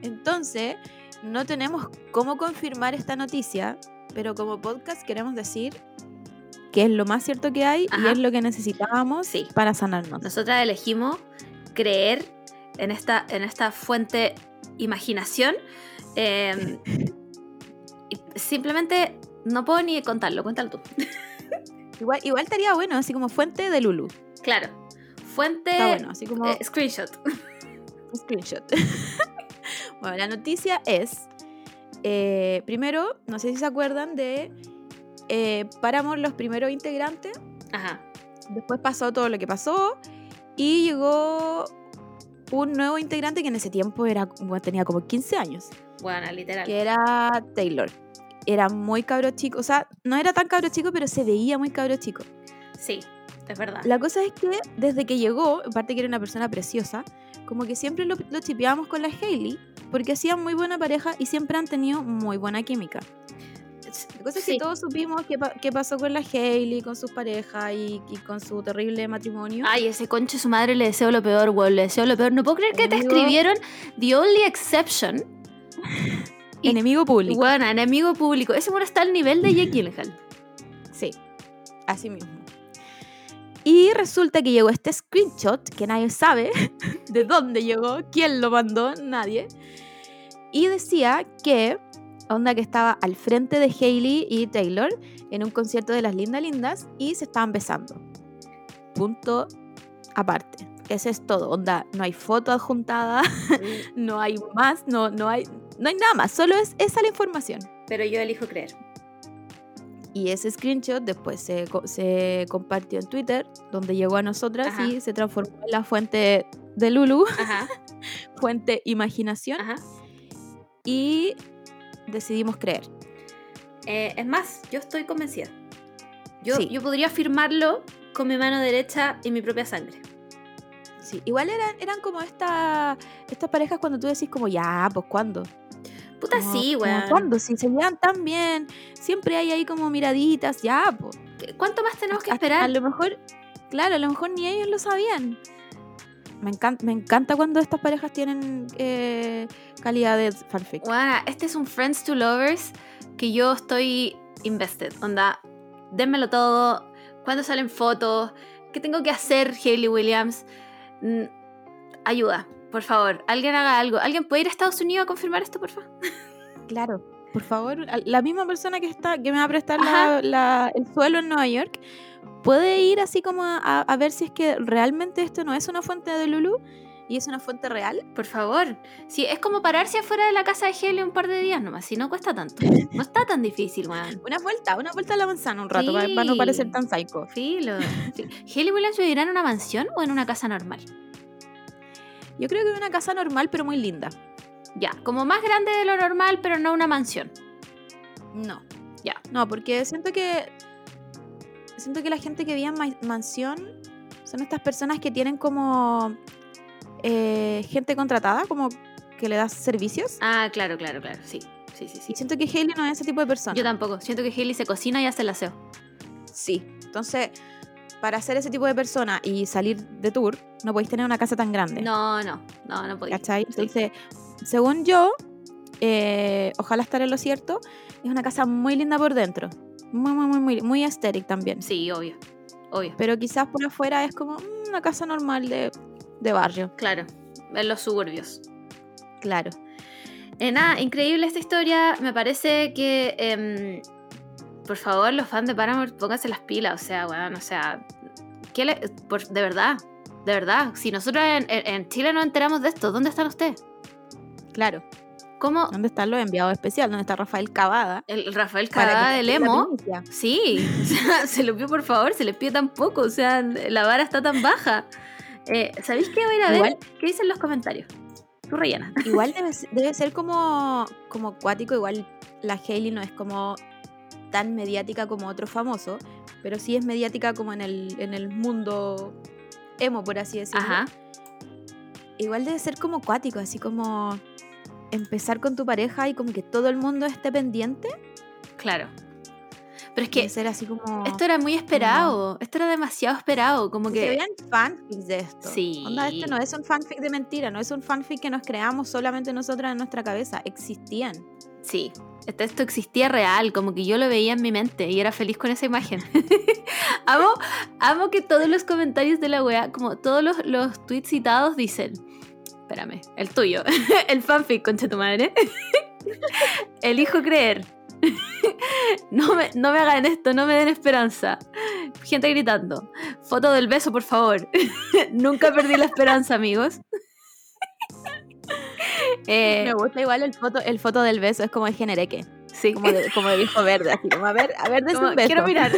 S3: Entonces, no tenemos cómo confirmar esta noticia, pero como podcast queremos decir que es lo más cierto que hay y es lo que necesitábamos
S2: Sí.
S3: para sanarnos.
S2: Nosotras elegimos creer en esta, en esta fuente imaginación. eh, y simplemente no puedo ni contarlo, cuéntalo tú.
S3: Igual, igual estaría bueno, así como fuente de Lulu.
S2: Claro. Fuente.
S3: Está bueno, así como
S2: eh, screenshot.
S3: screenshot. bueno, la noticia es, eh, primero, no sé si se acuerdan de eh, Paramore, los primeros integrantes.
S2: Ajá.
S3: Después pasó todo lo que pasó y llegó un nuevo integrante que en ese tiempo era, bueno, tenía como 15 años,
S2: Bueno, literal.
S3: que era Taylor. Era muy cabro chico, o sea, no era tan cabro chico, pero se veía muy cabro chico.
S2: Sí, es verdad.
S3: La cosa es que desde que llegó, aparte que era una persona preciosa, como que siempre lo, lo chipeábamos con la Hailey, porque hacían muy buena pareja y siempre han tenido muy buena química. La cosa es
S2: Sí.
S3: que todos supimos qué, pa- qué pasó con la Hailey, con sus parejas y, y con su terrible matrimonio.
S2: Ay, ese conche su madre le deseo lo peor, weón. Le deseo lo peor. No puedo creer que te escribieron The Only Exception. y-
S3: Enemigo público.
S2: Bueno, enemigo público. Ese bueno está al nivel de Jake Gyllenhaal.
S3: Sí, así mismo. Y resulta que llegó este screenshot que nadie sabe de dónde llegó, quién lo mandó, nadie. Y decía que, onda que estaba al frente de Hailey y Taylor en un concierto de las Lindas Lindas y se estaban besando. Punto aparte. Ese es todo. Onda, no hay foto adjuntada, no hay más, no, no, hay, no hay nada más. Solo es esa la información.
S2: Pero yo elijo creer.
S3: Y ese screenshot después se, se compartió en Twitter, donde llegó a nosotras
S2: Ajá.
S3: y se transformó en la fuente de Lulu,
S2: Ajá,
S3: fuente imaginación,
S2: ajá.
S3: y decidimos creer.
S2: Eh, es más, yo estoy convencida. Yo,
S3: Sí.
S2: yo podría firmarlo con mi mano derecha y mi propia sangre.
S3: Sí, igual eran, eran como esta, estas parejas cuando tú decís como, ya, pues ¿cuándo?
S2: Puta
S3: Como-
S2: sí, weón.
S3: ¿Cuándo? Si se llevan tan bien, siempre hay ahí como miraditas, ya, pues.
S2: ¿Qué- ¿Cuánto más tenemos que
S3: A- A
S2: esperar?
S3: lo mejor, claro, a lo mejor ni ellos lo sabían. Me encanta, me encanta cuando estas parejas tienen eh, calidad de fanfic.
S2: Bueno, este es un Friends to Lovers que yo estoy invested. Onda, dénmelo todo. ¿Cuándo salen fotos? ¿Qué tengo que hacer, Hayley Williams? Mm, ayuda, por favor. Alguien haga algo. ¿Alguien puede ir a Estados Unidos a confirmar esto, por favor?
S3: Claro, por favor, la misma persona que está que me va a prestar la- la- el suelo en Nueva York puede ir así como a, a ver si es que realmente esto no es una fuente de Lulu y es una fuente real.
S2: Por favor. Sí, es como pararse afuera de la casa de Hayley un par de días nomás. Si no cuesta tanto. No está tan difícil, weón.
S3: Una vuelta, una vuelta a la manzana un rato para, para no parecer tan psycho.
S2: Filo. Sí. ¿Hayley Williams vivirá en una mansión o en una casa normal?
S3: Yo creo que es una casa normal pero muy linda.
S2: Ya, como más grande de lo normal, pero no una mansión.
S3: No,
S2: Ya.
S3: No, porque siento que siento que la gente que vive en ma- mansión son estas personas que tienen como eh, gente contratada, como que le das servicios.
S2: Ah, claro, claro, claro. Sí, sí, sí, sí.
S3: Y siento que Hailey no es ese tipo de persona.
S2: Yo tampoco. Siento que Hailey se cocina y hace el aseo.
S3: Sí. Entonces, para ser ese tipo de persona y salir de tour, no podéis tener una casa tan grande.
S2: No, no, no, no podía.
S3: ¿Cachai?
S2: Sí.
S3: Entonces, según yo, eh, ojalá estar en lo cierto, es una casa muy linda por dentro. Muy, muy, muy, muy, muy aesthetic también.
S2: Sí, obvio. Obvio.
S3: Pero quizás por afuera es como mm, una casa normal de, de barrio.
S2: Claro. En los suburbios.
S3: Claro.
S2: Eh, nada, increíble esta historia. Me parece que. em, por favor, los fans de Paramore, pónganse las pilas. O sea, weón, o sea. ¿qué le- por- de verdad. De verdad. Si nosotros en, Chile nos enteramos de esto, ¿dónde están ustedes?
S3: Claro.
S2: ¿Cómo?
S3: ¿Dónde están los enviados especiales? ¿Dónde está Rafael Cavada?
S2: El Rafael
S3: que
S2: del Emo. Sí, o sea, se lo pido por favor, se les pide tan poco, o sea, la vara está tan baja. Eh, ¿Sabéis qué? Voy a ir a ver
S3: Igual-
S2: qué dicen los comentarios. Tú rellena.
S3: Igual debe, ser- debe ser como, como acuático, igual la Hailey no es como tan mediática como otro famoso, pero sí es mediática como en el, en el mundo emo, por así decirlo.
S2: Ajá.
S3: Igual debe ser como acuático, así como empezar con tu pareja y como que todo el mundo esté pendiente.
S2: Claro. Pero es
S3: Que ser así como.
S2: esto era muy esperado. Esto era demasiado esperado. Como
S3: que se vean fanfics de esto.
S2: Sí.
S3: Onda, este no es un fanfic de mentira, no es un fanfic que nos creamos solamente nosotras en nuestra cabeza. Existían.
S2: Sí. Esto, esto existía real. Como que yo lo veía en mi mente y era feliz con esa imagen. amo, amo que todos los comentarios de la wea, como todos los, los tweets citados dicen. Espérame, el tuyo. el fanfic, concha tu madre. Elijo creer. No me, no me hagan esto, no me den esperanza. Gente gritando. Foto del beso, por favor. Nunca perdí la esperanza, amigos. Eh,
S3: Me gusta igual el foto, el foto del beso, es como el genereque.
S2: sí,
S3: Como de, como de viejo verde, así como a ver, a ver de
S2: Como,
S3: un beso.
S2: quiero mirar.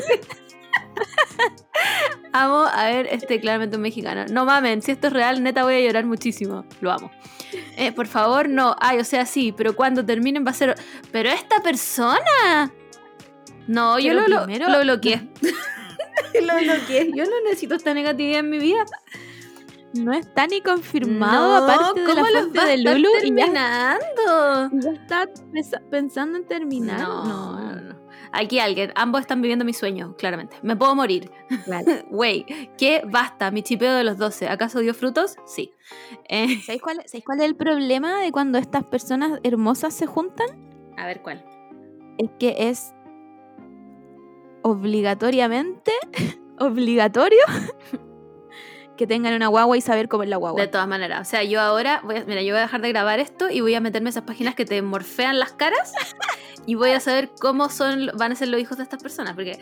S2: amo a ver este claramente un mexicano. No mamen, si esto es real, neta voy a llorar muchísimo. Lo amo. Eh, por favor, no. Ay, o sea, sí, pero cuando terminen va a ser. Pero esta persona. No, yo
S3: Pero
S2: lo, lo-
S3: primero-
S2: lo bloqueé. lo bloqueé. Yo no necesito esta negatividad en mi vida.
S3: No está ni confirmado,
S2: No,
S3: aparte de la
S2: ¿cómo los
S3: fuente de Lulu, ya,
S2: terminando?
S3: y ya está pesa- pensando en terminar.
S2: No, no, no. Aquí alguien, ambos están viviendo mi sueño, claramente. Me puedo morir.
S3: Claro.
S2: Wey, ¿qué basta? Mi chipeo de los 12. ¿Acaso dio frutos? Sí. Eh,
S3: ¿Sabéis cuál, ¿Sabéis cuál es el problema de cuando estas personas hermosas se juntan?
S2: a ver cuál.
S3: Es que es obligatoriamente obligatorio que tengan una guagua y saber cómo es la guagua.
S2: De todas maneras. O sea, yo ahora, voy a- mira, yo voy a dejar de grabar esto y voy a meterme esas páginas que te morfean las caras y voy a saber cómo son, van a ser los hijos de estas personas, porque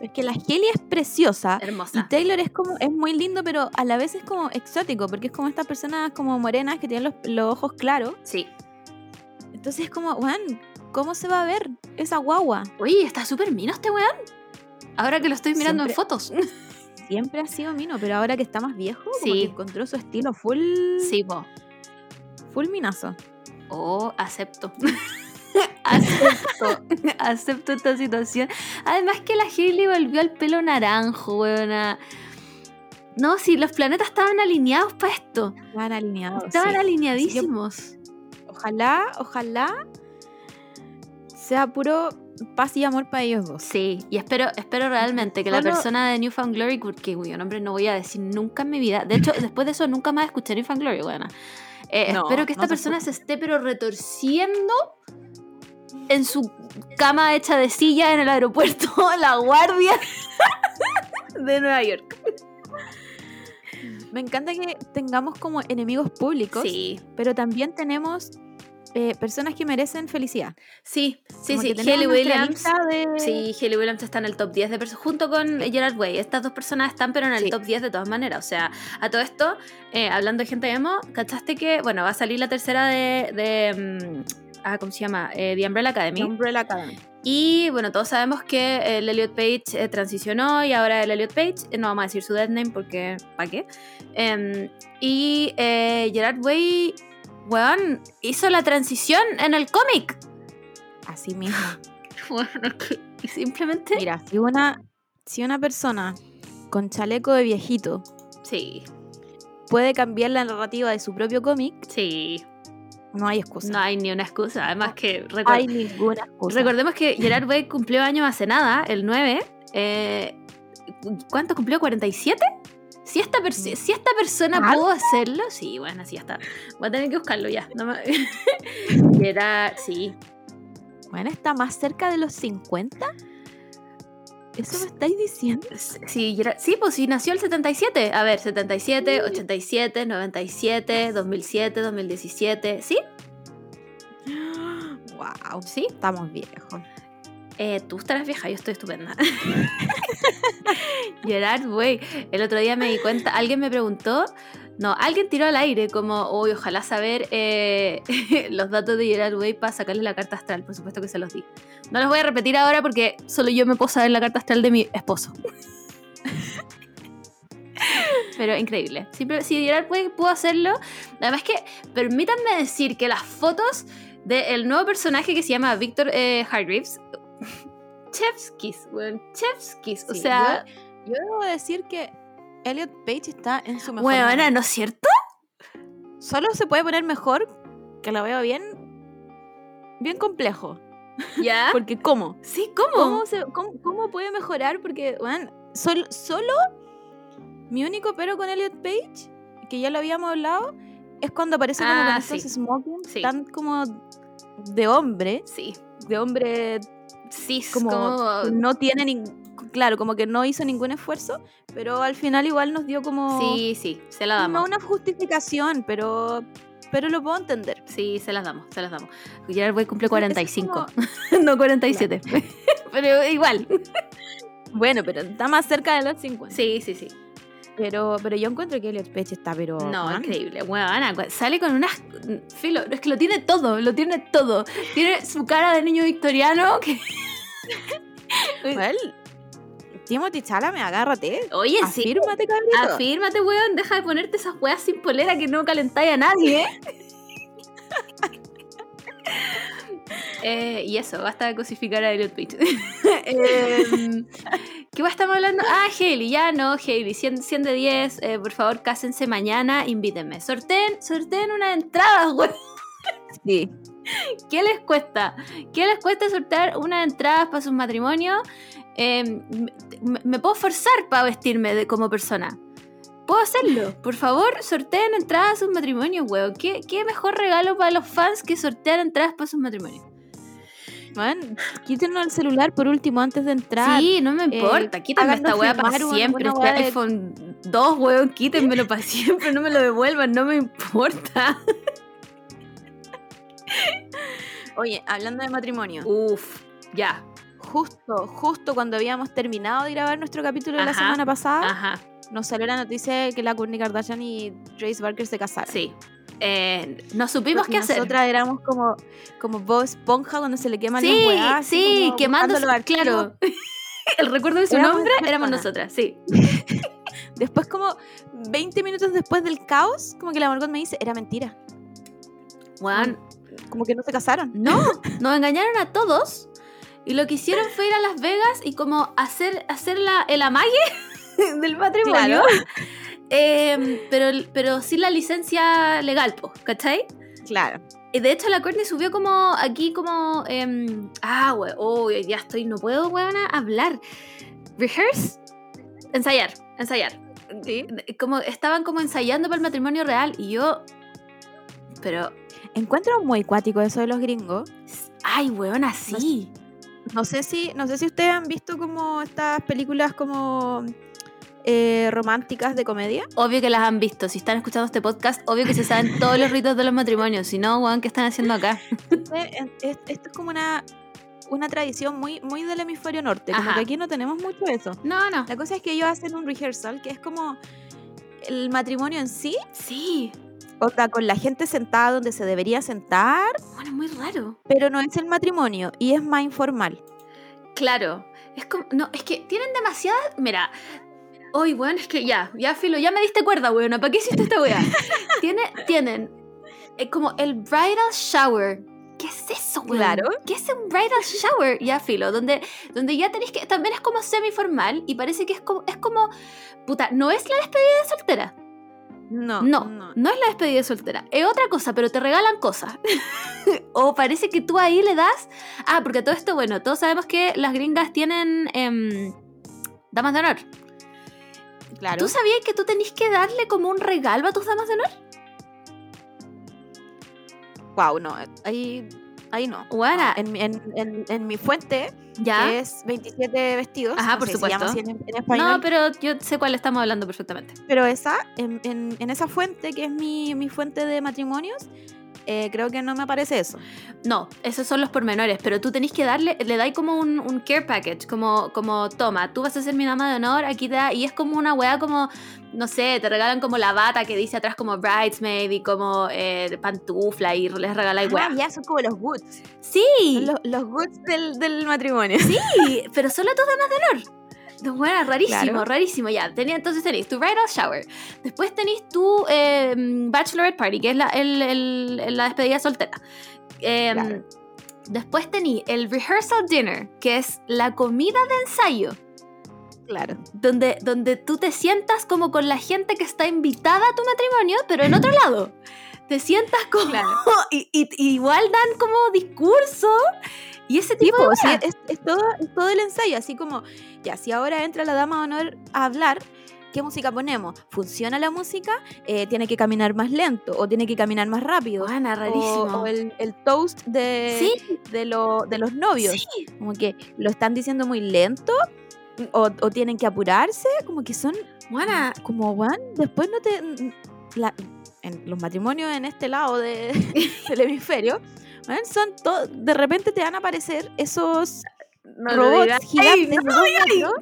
S3: Es que la Haley es preciosa. Y
S2: hermosa.
S3: Taylor es como, es muy lindo, pero a la vez es como exótico, porque es como estas personas como morenas que tienen los, los ojos claros.
S2: Sí.
S3: Entonces es como, Juan, ¿cómo se va a ver esa guagua?
S2: Oye, está súper mino este weón. Ahora que lo estoy mirando en fotos.
S3: Siempre ha sido mino, pero ahora que está más viejo, como
S2: Sí.
S3: que encontró su estilo full,
S2: Sí, po.
S3: full minazo.
S2: Oh, acepto. acepto. acepto esta situación. Además que la Hailey volvió al pelo naranjo, weona. No, si los planetas estaban alineados para esto.
S3: Estaban alineados.
S2: Estaban
S3: sí.
S2: alineadísimos.
S3: Ojalá, ojalá sea puro paz y amor para ellos dos.
S2: Sí, y espero, espero realmente que la persona de Newfound Glory, porque cuyo nombre no voy a decir nunca en mi vida. De hecho, después de eso nunca más escuché Newfound Glory, buena. Eh,
S3: No,
S2: espero que esta
S3: no se
S2: persona se esté pero retorciendo en su cama hecha de silla en el aeropuerto La Guardia de Nueva York.
S3: Me encanta que tengamos como enemigos públicos,
S2: Sí,
S3: pero también tenemos eh, personas que merecen felicidad.
S2: sí, sí,
S3: Como
S2: sí.
S3: nuestra
S2: Williams.
S3: de-
S2: Sí, Hayley Williams está en el top 10 de personas, junto con Gerard Way. Estas dos personas están, pero en el
S3: Sí.
S2: top 10 de todas maneras. O sea, a todo esto, eh, hablando de gente emo, ¿cachaste que, bueno, va a salir la tercera de. de, mm, ah, ¿cómo se llama? Eh, The Umbrella Academy.
S3: Umbrella Academy.
S2: Y bueno, todos sabemos que el Elliot Page eh, transicionó y ahora el Elliot Page, eh, no vamos a decir su dead name porque, ¿para qué? Em, y eh, Gerard Way, weón, hizo la transición en el cómic.
S3: Así mismo.
S2: Bueno, que- simplemente.
S3: Mira, si una, si una persona con chaleco de viejito
S2: Sí,
S3: puede cambiar la narrativa de su propio cómic,
S2: sí.
S3: no hay excusa.
S2: No hay ni una excusa. Además que
S3: No
S2: recor-
S3: hay ninguna excusa.
S2: recordemos que Gerard Way cumplió años hace nada, el 9. eh, ¿Cuánto cumplió? ¿47? Si esta, si esta persona
S3: ¿Tal?
S2: pudo hacerlo, sí, bueno, sí, ya está. Voy a tener que buscarlo ya. No me- Gerard, sí.
S3: Bueno, está más cerca de los 50. ¿Eso me estáis diciendo?
S2: Sí, sí, pues sí, nació el 77. A ver, 77, 87, 97, 2007, 2017. ¿Sí?
S3: Wow,
S2: Sí.
S3: estamos viejos.
S2: Eh, tú estarás vieja, yo estoy estupenda. Gerard Way, el otro día me di cuenta, alguien me preguntó, no, alguien tiró al aire como, uy, ojalá saber eh, los datos de Gerard Way para sacarle la carta astral, por supuesto que se los di. No los voy a repetir ahora porque solo yo me puedo saber la carta astral de mi esposo. Pero increíble. Siempre, si Gerard Way pudo hacerlo, además que permítanme decir que las fotos del nuevo personaje que se llama Victor eh, Hargreaves, Chefskis, weón, Chefskis, o
S3: Sí,
S2: sea,
S3: Yo debo decir que Elliot Page está en su mejor
S2: weona. ¿no es cierto?
S3: Solo se puede poner mejor, que lo veo bien, bien complejo.
S2: ¿Ya?
S3: Porque ¿cómo?
S2: Sí, ¿cómo?
S3: ¿Cómo, se- cómo- cómo puede mejorar? Porque, bueno, sol- solo mi único pero con Elliot Page, que ya lo habíamos hablado, es cuando aparece como
S2: Ah,
S3: con estos
S2: sí.
S3: smoking
S2: Sí.
S3: tan como de hombre,
S2: Sí.
S3: de hombre
S2: Sí,
S3: como,
S2: como...
S3: no tiene nin- claro, como que no hizo ningún esfuerzo, pero al final igual nos dio como
S2: Sí, sí, se la
S3: no
S2: damos.
S3: una justificación, pero pero lo puedo entender.
S2: Sí, se las damos, se las damos. Gerard Way cumple
S3: Es
S2: 45,
S3: como-
S2: no 47. pero igual.
S3: bueno, pero está más cerca de los 50.
S2: Sí, sí, sí.
S3: Pero, pero yo encuentro que Elliot Page está, pero.
S2: No, increíble. Huevona, cu- sale con unas. Filo, es que lo tiene todo, lo tiene todo. Tiene su cara de niño victoriano. Que...
S3: Well, Timothy Chalamet, agárrate.
S2: Oye, sí.
S3: Afírmate, cabrito.
S2: Afírmate, weón. Deja de ponerte esas weas sin polera que no calentáis a nadie, ¿eh? Eh, y eso, basta de cosificar a Elliot Page. Em, ¿Qué más estamos hablando? Ah, Hailey, ya no, Hailey, 100, 100 de 10. eh, por favor, cásense mañana, invítenme. Sorteen, sorteen una entrada, weón.
S3: Sí.
S2: ¿Qué les cuesta? ¿Qué les cuesta sortear unas entradas para sus matrimonios? Eh, me, me puedo forzar para vestirme de, como persona. Puedo hacerlo. Por favor, sorteen entradas a sus matrimonios, weón. ¿Qué, qué mejor regalo para los fans que sortear entradas para sus matrimonios?
S3: Man, quítenos el celular por último antes de entrar.
S2: Sí, no me importa. Quítenme esta weá para siempre. Este
S3: de-
S2: iPhone 2, weón. Quítenmelo para siempre. No me lo devuelvan. No me importa.
S3: Oye, hablando de matrimonio,
S2: Uf, ya.
S3: justo, justo cuando habíamos terminado de grabar nuestro capítulo de la semana pasada,
S2: Ajá.
S3: Nos salió la noticia de que la Kourtney Kardashian y Trace Barker se casaron.
S2: Sí. Eh, no supimos qué hacer.
S3: Nosotras éramos como, como Bob Esponja cuando se le queman
S2: Sí,
S3: las weas.
S2: sí,
S3: como
S2: quemando, claro. El recuerdo de su
S3: Éramos
S2: nombre éramos nosotras, sí.
S3: Después, como 20 minutos después del caos, como que la Margot me dice, era mentira.
S2: Juan,
S3: Como que no se casaron.
S2: no, nos engañaron a todos y lo que hicieron fue ir a Las Vegas y como hacer, hacer la, el amague del matrimonio.
S3: Claro.
S2: Eh, pero, pero sin la licencia legal, po, ¿cachai?
S3: Claro.
S2: Y De hecho, la Courtney subió como aquí como... em, ah, we- oh, ya estoy, no puedo, weona, hablar. Rehearse, ensayar, ensayar.
S3: Sí.
S2: Como estaban como ensayando para el matrimonio real y yo... Pero...
S3: Encuentro muy cuático eso de los gringos.
S2: Ay, weona, sí.
S3: No sé si, no sé si ustedes han visto como estas películas como eh, románticas de comedia.
S2: Obvio que las han visto. Si están escuchando este podcast, obvio que se saben todos los ritos de los matrimonios. Si no, weón, ¿qué están haciendo acá?
S3: Es- esto es como una, una tradición muy, muy del hemisferio norte. Como que aquí no tenemos mucho eso.
S2: No, no.
S3: La cosa es que ellos hacen un rehearsal que es como el matrimonio en sí,
S2: Sí.
S3: o sea, con la gente sentada donde se debería sentar,
S2: Bueno, es muy raro.
S3: pero no es el matrimonio y es más informal.
S2: Claro. Es como. No, es que tienen demasiadas. Mira. Hoy, weón, es que ya, ya filo, ya me diste cuerda, weón. ¿Para qué hiciste esta weá? Tiene, tienen eh, como el bridal shower. ¿Qué es eso, weón?
S3: Claro.
S2: ¿Qué es un bridal shower? Ya, filo, donde, donde ya tenéis que. También es como semi-formal y parece que es como. Es como. Puta, no es la despedida de soltera.
S3: No,
S2: No, no, es la despedida de soltera. Es otra cosa, pero te regalan cosas. o parece que tú ahí le das. Ah, porque todo esto, bueno, todos sabemos que las gringas tienen em, damas de honor.
S3: Claro.
S2: ¿Tú sabías que tú tenés que darle como un regalo a tus damas de honor?
S3: Wow, no, ahí, ahí no.
S2: Guara.
S3: En, mi- en, en, en mi fuente
S2: Ya.
S3: es 27 vestidos.
S2: Ajá,
S3: no
S2: por
S3: sé si se llama
S2: supuesto.
S3: así español.
S2: No, pero yo sé cuál estamos hablando perfectamente.
S3: Pero esa, en, en- en esa fuente, que es mi, mi fuente de matrimonios, eh, creo que no me aparece eso.
S2: No, esos son los pormenores, pero tú tenés que darle, le dais como un, un care package, como, como, toma, tú vas a ser mi dama de honor, aquí te da, y es como una weá como, no sé, te regalan como la bata que dice atrás como bridesmaid y como eh, pantufla y les regaláis weá.
S3: Ah, ya son como los goods.
S2: Sí,
S3: los, los goods del, del matrimonio.
S2: sí, pero solo tus damas de honor. Bueno, rarísimo,
S3: Claro.
S2: rarísimo. Ya, tenía, entonces tenéis tu bridal shower. Después tenéis tu eh, bachelorette party, que es la, el- el- la despedida soltera. Eh,
S3: Claro.
S2: Después tenéis el rehearsal dinner, que es la comida de ensayo,
S3: Claro.
S2: donde, donde tú te sientas como con la gente que está invitada a tu matrimonio, pero en otro lado. Te sientas como...
S3: Claro.
S2: y, y- y igual dan como discurso Y ese tipo de
S3: sí, es, es todo, es todo el ensayo, así como, ya, si ahora entra la dama de honor a hablar, ¿qué música ponemos? ¿Funciona la música? Eh, ¿Tiene que caminar más lento o tiene que caminar más rápido? O,
S2: rarísimo.
S3: o el, el toast de,
S2: Sí,
S3: de, lo- de los novios.
S2: sí.
S3: Como que lo están diciendo muy lento o, o tienen que apurarse, como que son
S2: Buena.
S3: como, Juan, después no te... la- en los matrimonios en este lado de- del hemisferio, weón, son to- de repente te van a aparecer esos
S2: No
S3: robots gigantes dos metros.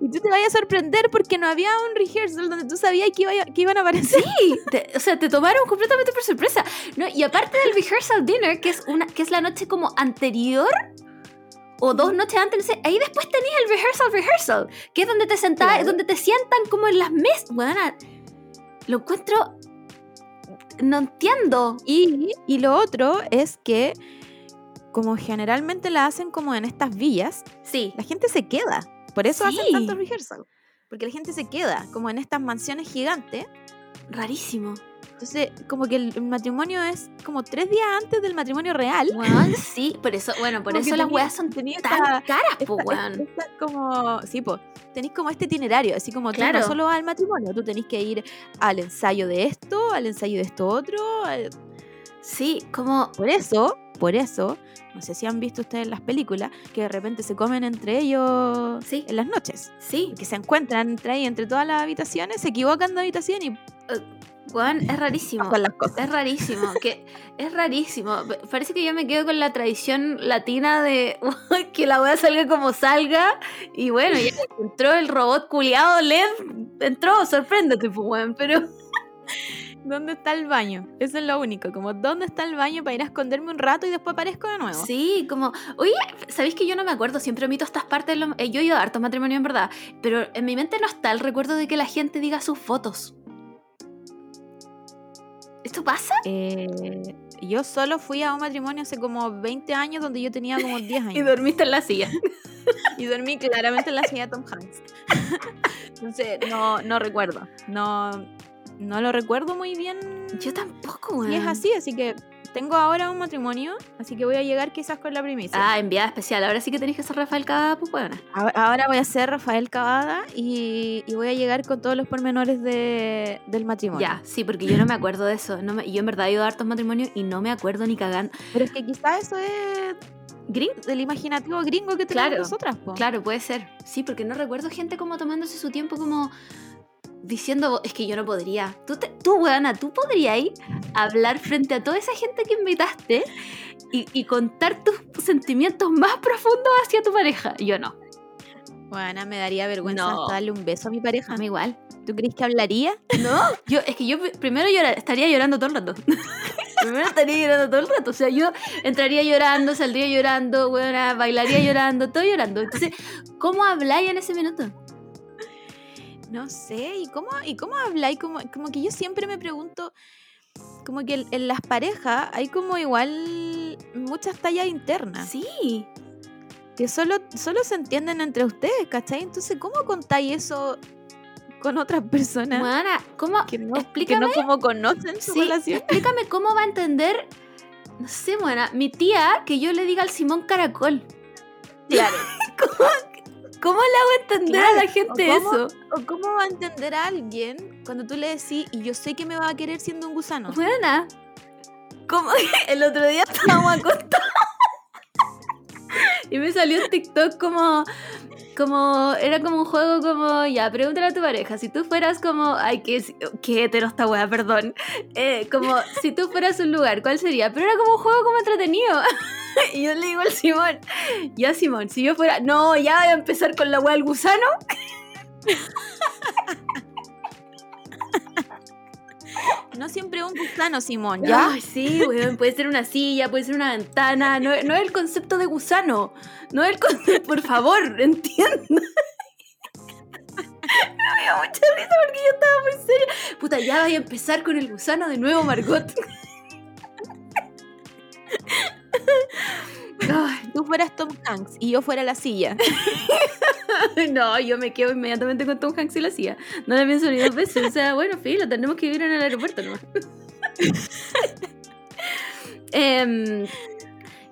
S3: y tú te vayas a sorprender porque no había un rehearsal donde tú sabías que, iba que iban a aparecer.
S2: Sí, te- o sea, te tomaron completamente por sorpresa. No, y aparte del rehearsal dinner, que es una, que es la noche como anterior o dos noches antes, no sé, ahí después tenías el rehearsal rehearsal, que es donde te sentás,
S3: Claro.
S2: donde te sientan como en las mesas. Bueno, lo encuentro. No entiendo.
S3: Y, y lo otro es que, como generalmente la hacen como en estas villas,
S2: Sí.
S3: la gente se queda. Por eso
S2: Sí.
S3: hacen tanto rehearsal. Porque la gente se queda, como en estas mansiones gigantes.
S2: Rarísimo.
S3: Entonces, como que el matrimonio es como tres días antes del matrimonio real.
S2: Sí, por eso, bueno, por
S3: Como
S2: eso las weas son tan
S3: esta-
S2: caras, po,
S3: esta-
S2: weón.
S3: esta como, sí, pues, tenéis como este itinerario, así como tú
S2: Claro.
S3: no solo al matrimonio, tú tenés que ir al ensayo de esto, al ensayo de esto otro. al-
S2: Sí, como.
S3: Por eso, por eso, no sé si han visto ustedes las películas, que de repente se comen entre ellos
S2: Sí.
S3: en las noches.
S2: Sí,
S3: Que se encuentran entre ahí, entre todas las habitaciones, se equivocan de habitación y
S2: weón, es rarísimo.
S3: las cosas.
S2: Es rarísimo, que es rarísimo. Pa- Parece que yo me quedo con la tradición latina de que la wea salga como salga. Y bueno, ya entró el robot culiado LED, entró, sorpréndete, pues weón, pero
S3: ¿Dónde está el baño? Eso es lo único, como ¿dónde está el baño para ir a esconderme un rato y después aparezco de nuevo?
S2: sí, como, oye, ¿sabéis que yo no me acuerdo? Siempre omito estas partes, de lo- eh, yo he ido a hartos matrimonios en verdad, pero en mi mente no está el recuerdo de que la gente diga sus fotos. ¿Esto pasa?
S3: Eh, yo solo fui a un matrimonio hace como 20 años donde yo tenía como 10
S2: Y
S3: años.
S2: dormiste en la silla.
S3: Y dormí claramente en la silla de Tom Hanks. Entonces, no, no recuerdo. No, no lo recuerdo muy bien.
S2: Yo tampoco, weón.
S3: Y es así, así que tengo ahora un matrimonio, así que voy a llegar quizás con la primicia.
S2: Ah, enviada especial. Ahora sí que tenéis que ser Rafael Cavada, pues.
S3: A- Ahora voy a ser Rafael Cavada y, y voy a llegar con todos los pormenores de, del matrimonio.
S2: Ya, sí, porque yo no me acuerdo de eso. No me- yo en verdad he ido a hartos matrimonios y no me acuerdo ni cagando.
S3: Pero es que quizás eso es
S2: Gring,
S3: del imaginativo gringo que tenemos
S2: Claro,
S3: nosotras. po.
S2: claro, puede ser. Sí, porque no recuerdo gente como tomándose su tiempo como diciendo, es que yo no podría. Tú, te, tú weona, tú podrías hablar frente a toda esa gente que invitaste y, y contar tus sentimientos más profundos hacia tu pareja. Yo no.
S3: Bueno, me daría vergüenza
S2: No.
S3: darle un beso a mi pareja.
S2: A mí igual.
S3: ¿Tú crees que hablaría?
S2: No, yo, es que yo pri- primero llora- estaría llorando todo el rato. primero estaría llorando todo el rato. O sea, yo entraría llorando, saldría llorando, weona, bailaría llorando, todo llorando. Entonces, ¿cómo habláis en ese minuto?
S3: No sé, ¿y cómo, y cómo habláis? Como, como que yo siempre me pregunto, como que en, en las parejas hay como igual muchas tallas internas,
S2: Sí.
S3: que solo, solo se entienden entre ustedes, ¿cachai? Entonces, ¿cómo contáis eso con otras personas?
S2: Weona, ¿cómo?
S3: que no, que
S2: explícame.
S3: no como conocen su
S2: Sí,
S3: relación.
S2: explícame cómo va a entender. No sé, buena, mi tía que yo le diga al Simón Caracol.
S3: Claro.
S2: ¿Cómo, cómo le hago entender a la gente
S3: o cómo-
S2: eso?
S3: ¿O cómo va a entender a alguien cuando tú le decís, y yo sé que me va a querer siendo un gusano?
S2: Buena. ¿Cómo? El otro día estábamos acostados. Y me salió un TikTok como. Como. Era como un juego como. Ya, pregúntale a tu pareja. Si tú fueras como. Ay, qué, qué hetero esta wea, perdón. Eh, como si tú fueras un lugar, ¿cuál sería? Pero era como un juego como entretenido. Y yo le digo al Simón. Ya, Simón, si yo fuera. No, ya voy a empezar con la wea del gusano.
S3: No siempre un gusano, Simón, ¿ya?
S2: Ay, sí, weón, puede ser una silla, puede ser una ventana, no, no es el concepto de gusano, no es el concepto, por favor, entienda. Me dio mucha risa porque yo estaba muy seria. Puta, ya voy a empezar con el gusano de nuevo, Margot. Ay,
S3: Tú fueras Tom Hanks y yo fuera la silla.
S2: no, yo me quedo inmediatamente con Tom Hanks y la hacía. No la pienso ni dos veces. O sea, bueno, filo, tenemos que vivir en el aeropuerto nomás. Em,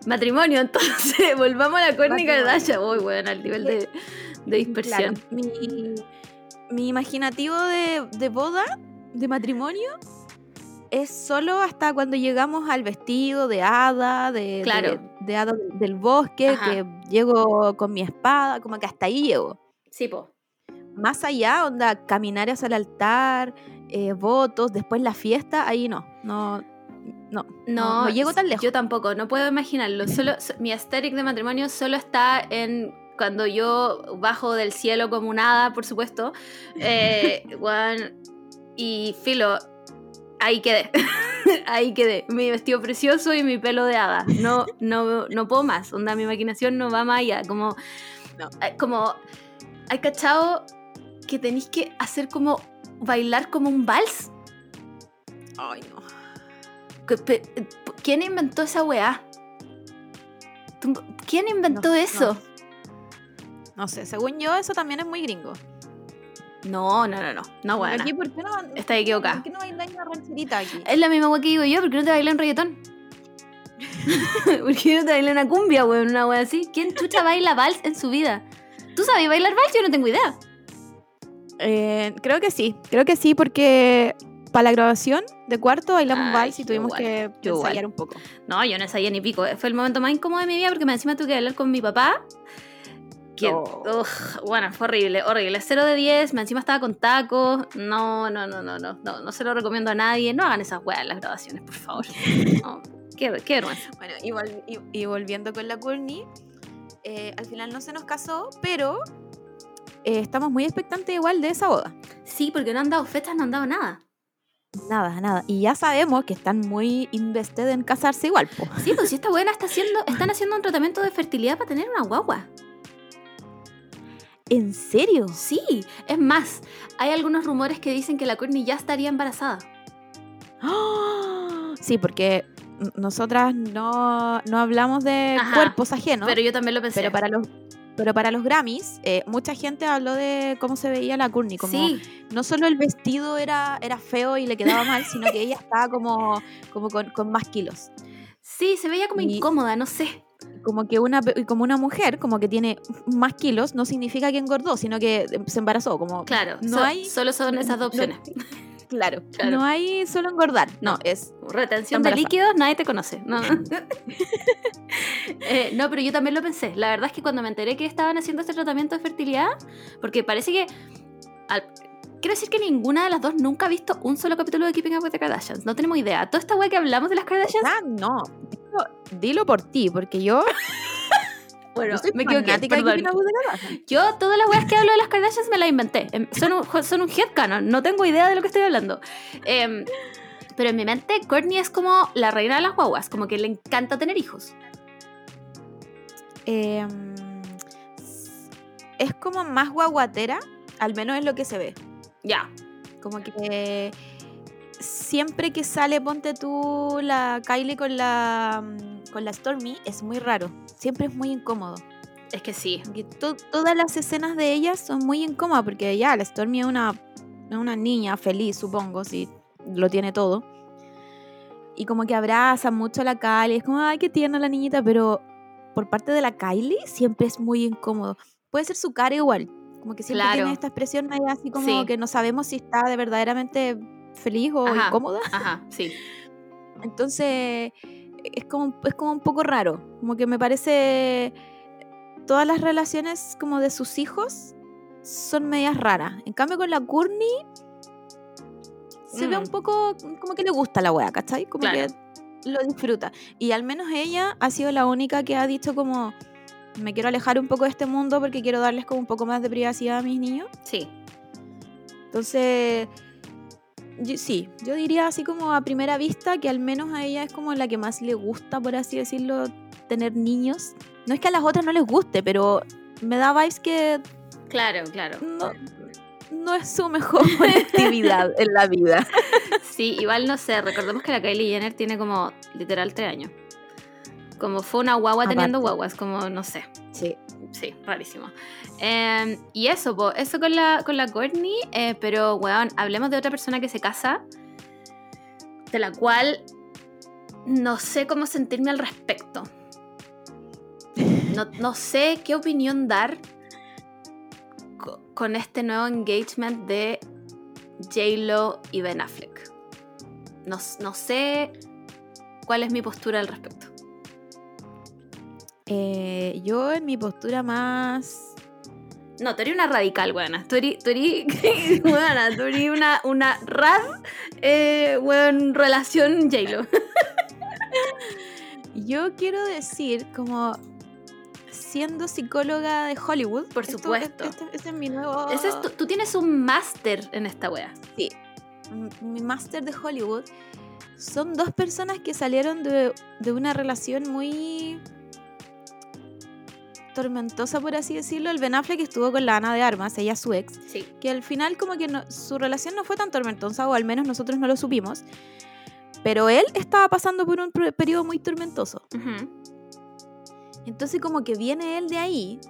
S2: Matrimonio, entonces, volvamos a la Kourtney
S3: Matrimonio.
S2: Kardashian. Uy, bueno, al nivel de, de dispersión.
S3: Claro, mi, mi imaginativo de, de boda, de matrimonio, es solo hasta cuando llegamos al vestido de hada, de,
S2: Claro.
S3: de, de hada del, bosque,
S2: Ajá.
S3: que llego con mi espada, como que hasta ahí llego.
S2: Sí, po.
S3: Más allá, onda, caminar hacia el altar, eh, votos, después la fiesta, ahí no, no, no,
S2: No,
S3: no llego tan lejos.
S2: Yo tampoco, no puedo imaginarlo. Solo, so- mi aesthetic de matrimonio solo está en cuando yo bajo del cielo como un hada, por supuesto. Eh, weón, y filo, ahí quedé. ahí quedé. Mi vestido precioso y mi pelo de hada. No, no, no puedo más. Onda, mi imaginación no va más allá. Como,
S3: No.
S2: eh, como, ¿hay cachado que tenéis que hacer como bailar como un vals?
S3: Ay, no.
S2: Eh, ¿Quién inventó esa weá? ¿Quién inventó
S3: No,
S2: eso?
S3: No sé, según yo, eso también es muy gringo.
S2: No, no, no, no. No.
S3: Aquí, ¿por qué no,
S2: Está equivocada.
S3: ¿por qué no bailáis una rancherita aquí?
S2: Es la misma weá que digo yo, ¿por qué no te bailan reggaetón? ¿Por qué no te bailan una cumbia, weón? Una weá así. ¿Quién chucha baila vals en su vida? ¿Tú sabes bailar vals? Yo no tengo idea.
S3: Eh, creo que sí, creo que sí, porque para la grabación de cuarto bailamos
S2: Ay,
S3: vals y
S2: yo
S3: tuvimos
S2: igual,
S3: que ensayar un poco.
S2: No, yo no ensayé ni pico. Fue el momento más incómodo de mi vida porque me encima tuve que hablar con mi papá. Bueno, fue horrible, horrible. 0 de 10, me encima estaba con tacos. No, no, no, no, no, no, no se lo recomiendo a nadie. No hagan esas weas en las grabaciones, por favor. No, qué, qué vergüenza.
S3: Bueno, y, vol- y- y volviendo con la Courtney, eh, al final no se nos casó, pero eh, estamos muy expectantes igual de esa boda.
S2: Sí, porque no han dado fechas, no han dado nada.
S3: Nada, nada. Y ya sabemos que están muy invested en casarse igual, po.
S2: Sí, pues si esta buena está haciendo, están haciendo un tratamiento de fertilidad para tener una guagua.
S3: ¿En serio?
S2: Sí, es más, hay algunos rumores que dicen que la Courtney ya estaría embarazada.
S3: ¡Ah! Sí, porque nosotras no, no hablamos de
S2: Ajá,
S3: cuerpos ajenos.
S2: Pero yo también lo pensé.
S3: Pero para los, pero para los Grammys, eh, mucha gente habló de cómo se veía la Courtney. Como
S2: sí,
S3: no solo el vestido era, era feo y le quedaba mal, sino que ella estaba como, como con, con más kilos.
S2: sí, se veía como
S3: Y-
S2: incómoda, no sé.
S3: Como que una, como una mujer, como que tiene más kilos, no significa que engordó, sino que se embarazó. Como,
S2: Claro,
S3: no
S2: so-
S3: hay.
S2: solo son esas dos
S3: no-
S2: opciones.
S3: claro,
S2: Claro.
S3: No hay solo engordar. No,
S2: No.
S3: es.
S2: Retención de líquidos, nadie te conoce. No. Eh, no, pero yo también lo pensé. La verdad es que cuando me enteré que estaban haciendo este tratamiento de fertilidad, porque parece que. al- quiero decir que ninguna de las dos nunca ha visto un solo capítulo de Keeping Up with the Kardashians. No tenemos idea. Toda esta weá que hablamos de las Kardashians.
S3: Ah, no. Dilo, dilo por ti, porque yo.
S2: Bueno, me equivoqué. perdón.
S3: Keeping Up with the Kardashians.
S2: Yo, todas las weas que hablo de las Kardashians me las inventé. Em, Son un, son un headcanon. No tengo idea de lo que estoy hablando. Em, pero en mi mente, Courtney es como la reina de las guaguas. Como que le encanta tener hijos.
S3: Eh, es como más guaguatera, al menos es lo que se ve.
S2: Ya.
S3: Como que siempre que sale, ponte tú la Kylie con la, mm, con la Stormy, es muy raro. Siempre es muy incómodo.
S2: Es que sí.
S3: To- todas las escenas de ellas son muy incómodas porque ya, la Stormy es una, una niña feliz, supongo, si lo tiene todo. Y como que abraza mucho a la Kylie, es como, ay, qué tierna la niñita, pero por parte de la Kylie siempre es muy incómodo. Puede ser su cara igual, como que siempre
S2: Claro.
S3: tiene esta expresión así como
S2: Sí.
S3: que no sabemos si está de verdaderamente feliz o
S2: Ajá.
S3: incómoda.
S2: Ajá, sí.
S3: Entonces, es como, es como un poco raro. Como que me parece. Todas las relaciones como de sus hijos son medias raras. En cambio, con la Courtney se ve
S2: Mm.
S3: un poco como que le gusta la wea, ¿cachai? Como
S2: Claro.
S3: que lo disfruta. Y al menos ella ha sido la única que ha dicho como. Me quiero alejar un poco de este mundo porque quiero darles como un poco más de privacidad a mis niños.
S2: Sí.
S3: Entonces, yo- sí, yo diría así como a primera vista que al menos a ella es como la que más le gusta, por así decirlo, tener niños. No es que a las otras no les guste, pero me da vibes que
S2: Claro, claro.
S3: no, no es su mejor actividad en la vida.
S2: Sí, igual no sé. Recordemos que la Kylie Jenner tiene como literal tres años. Como fue una guagua teniendo guaguas, como no sé.
S3: Sí.
S2: Sí, rarísimo. Eh, y eso, po, eso con la, con la Courtney, eh, pero, weón, hablemos de otra persona que se casa, de la cual no sé cómo sentirme al respecto. no, no sé qué opinión dar co- con este nuevo engagement de J-Lo y Ben Affleck. No, no sé cuál es mi postura al respecto.
S3: Eh, yo en mi postura más...
S2: No, tú eres una radical, weona. Tú eres, tú eres, weona, tú eres una, una rad, eh, weón, relación J-Lo.
S3: Yo quiero decir, como siendo psicóloga de Hollywood.
S2: Por
S3: esto-
S2: supuesto.
S3: Este, este es mi nuevo...
S2: Ese es tu- tú tienes un máster en esta wea.
S3: Sí. Mi máster de Hollywood. Son dos personas que salieron de, de una relación muy tormentosa, por así decirlo. El Ben Affleck estuvo con la Ana de Armas, ella su ex,
S2: Sí.
S3: que al final como que no- su relación no fue tan tormentosa, o al menos nosotros no lo supimos. Pero él estaba pasando por un periodo muy tormentoso. Entonces como que viene él de ahí,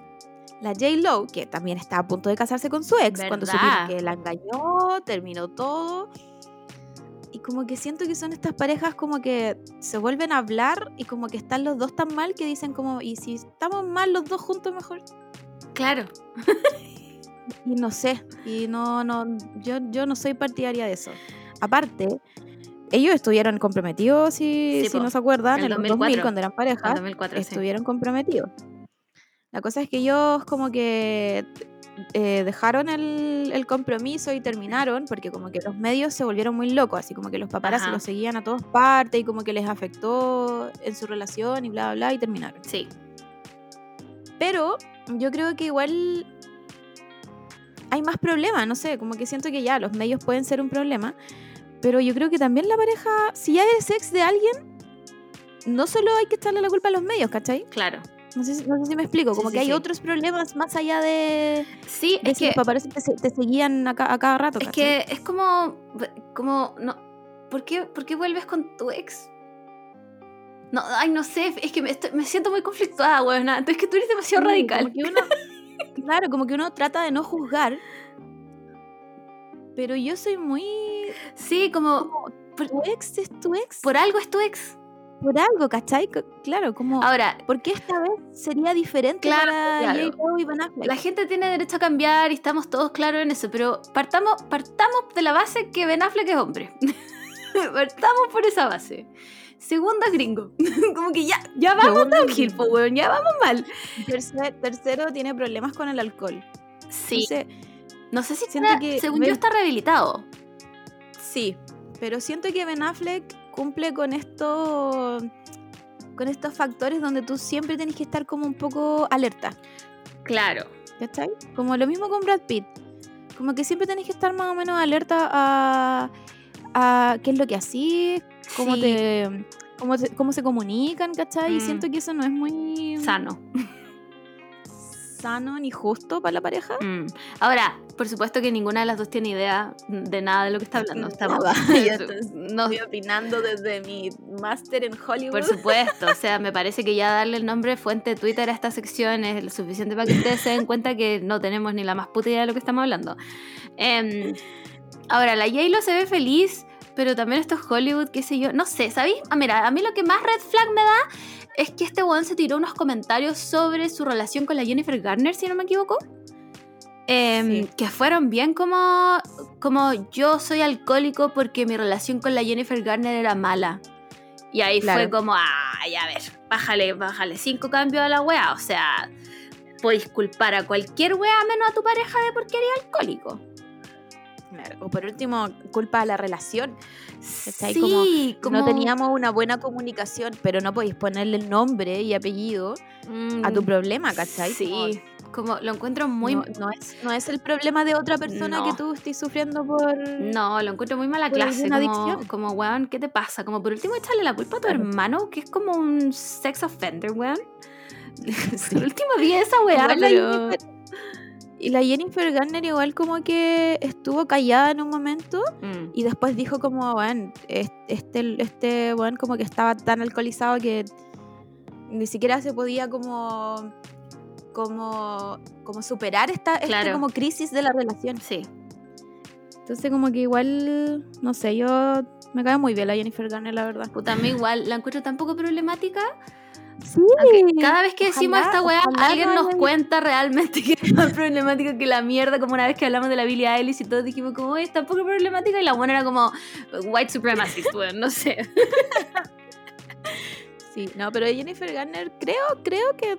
S3: la J. Lo, que también está a punto de casarse con su ex, cuando supieron que la engañó, terminó todo. Y como que siento que son estas parejas como que se vuelven a hablar y como que están los dos tan mal que dicen como, ¿y si estamos mal los dos juntos mejor?
S2: Claro.
S3: Y no sé, y no, no, yo, yo no soy partidaria de eso. Aparte, ellos estuvieron comprometidos, si,
S2: Sí,
S3: si
S2: po,
S3: no se acuerdan,
S2: en el
S3: los 2000
S2: 2004.
S3: cuando eran
S2: En
S3: parejas.
S2: 2004, sí.
S3: estuvieron comprometidos. La cosa es que ellos como que eh, dejaron el, el compromiso y terminaron porque como que los medios se volvieron muy locos, así como que los paparazzi los seguían a todas partes y como que les afectó en su relación y bla, bla, bla, y terminaron.
S2: Sí.
S3: Pero yo creo que igual hay más problemas, no sé, como que siento que ya los medios pueden ser un problema, pero yo creo que también la pareja, si ya eres ex de alguien, no solo hay que echarle la culpa a los medios, ¿cachai?
S2: Claro.
S3: No sé, si- no sé si me explico, como
S2: sí,
S3: que hay
S2: sí.
S3: otros problemas más allá de,
S2: Sí,
S3: de
S2: es
S3: si
S2: que,
S3: los paparazzi te, se- te seguían a, ca- a cada rato.
S2: es
S3: ¿cachai?
S2: que es como, como, no, ¿por qué, por qué vuelves con tu ex? No, ay, no sé, es que me, estoy- me siento muy conflictuada, weona. Es que tú eres demasiado radical.
S3: como que uno- claro, como que uno trata de no juzgar, pero yo soy muy...
S2: Sí, como,
S3: como, tu ex es tu ex.
S2: por algo es tu ex.
S3: Por algo, ¿cachai? Claro, como...
S2: Ahora,
S3: ¿Por qué esta vez sería diferente
S2: Claro,
S3: para
S2: claro.
S3: J-Lo y Ben Affleck?
S2: la gente tiene derecho a cambiar y estamos todos claros en eso, pero partamos, partamos de la base que Ben Affleck es hombre. partamos por esa base. Segundo es gringo. Como que ya, ya vamos downhill, po, weón, ya vamos mal.
S3: Tercer- tercero, tiene problemas con el alcohol.
S2: Sí.
S3: Entonces,
S2: no sé si
S3: siento
S2: está-
S3: que
S2: según
S3: Ben-
S2: yo está rehabilitado.
S3: sí, pero siento que Ben Affleck cumple con esto con estos factores donde tú siempre tenés que estar como un poco alerta,
S2: Claro.
S3: ¿cachai? Como lo mismo con Brad Pitt. Como que siempre tenés que estar más o menos alerta a, a qué es lo que hacís, cómo
S2: Sí.
S3: te cómo, te- cómo se comunican, ¿cachai? Y
S2: Mm.
S3: siento que eso no es muy
S2: Sano.
S3: Sano ni justo para la pareja.
S2: Mm. Ahora, por supuesto que ninguna de las dos tiene idea de nada de lo que está hablando. Estamos,
S3: yo estoy- opinando desde mi máster en Hollywood.
S2: por supuesto, o sea, me parece que ya darle el nombre fuente de Twitter a esta sección es lo suficiente para que ustedes se den cuenta que no tenemos ni la más puta idea de lo que estamos hablando. Em, ahora, la J-Lo se ve feliz, pero también esto es Hollywood, qué sé yo, no sé, ¿sabéis? Ah, mira, a mí lo que más red flag me da es que este weón se tiró unos comentarios sobre su relación con la Jennifer Garner, si no me equivoco. Em,
S3: Sí.
S2: Que fueron bien como, como yo soy alcohólico porque mi relación con la Jennifer Garner era mala. Y ahí fue como, ay, a ver, bájale, bájale cinco cambios a la weá. O sea, podéis culpar a cualquier weá menos a tu pareja de porque eres alcohólico.
S3: Claro, O por último, culpa a la relación. ¿Cachai?
S2: Sí, como,
S3: No teníamos una buena comunicación, pero no podéis ponerle el nombre y apellido a tu
S2: Mm,
S3: problema, ¿cachai?
S2: Sí, como lo encuentro muy...
S3: no, no es, no es el problema de otra persona
S2: No.
S3: que tú estés sufriendo por...
S2: No, lo encuentro muy mala clase.
S3: alguna
S2: Como,
S3: adicción.
S2: como, weón, ¿qué te pasa? Como por último echarle la culpa a tu
S3: Claro.
S2: hermano, que es como un sex offender, weón. Por último día esa weá, pero...
S3: Y la Jennifer Garner igual como que estuvo callada en un momento
S2: Mm,
S3: y después dijo como, bueno, este, este weón como que estaba tan alcoholizado que ni siquiera se podía como como como superar esta, esta como crisis de la relación.
S2: sí.
S3: Entonces como que igual, no sé, yo me cae muy bien la Jennifer Garner, la verdad.
S2: Puta, a mí igual la encuentro tan poco problemática
S3: Sí.
S2: Aunque cada vez que decimos
S3: ojalá-
S2: esta weá, alguien
S3: no
S2: nos cuenta realmente que es más problemática que la mierda, como una vez que hablamos de la Billie Eilish y todos dijimos como, oye, está poco problemática, y la buena era como white supremacist, weón, no sé.
S3: Sí, no, pero Jennifer Garner creo, creo que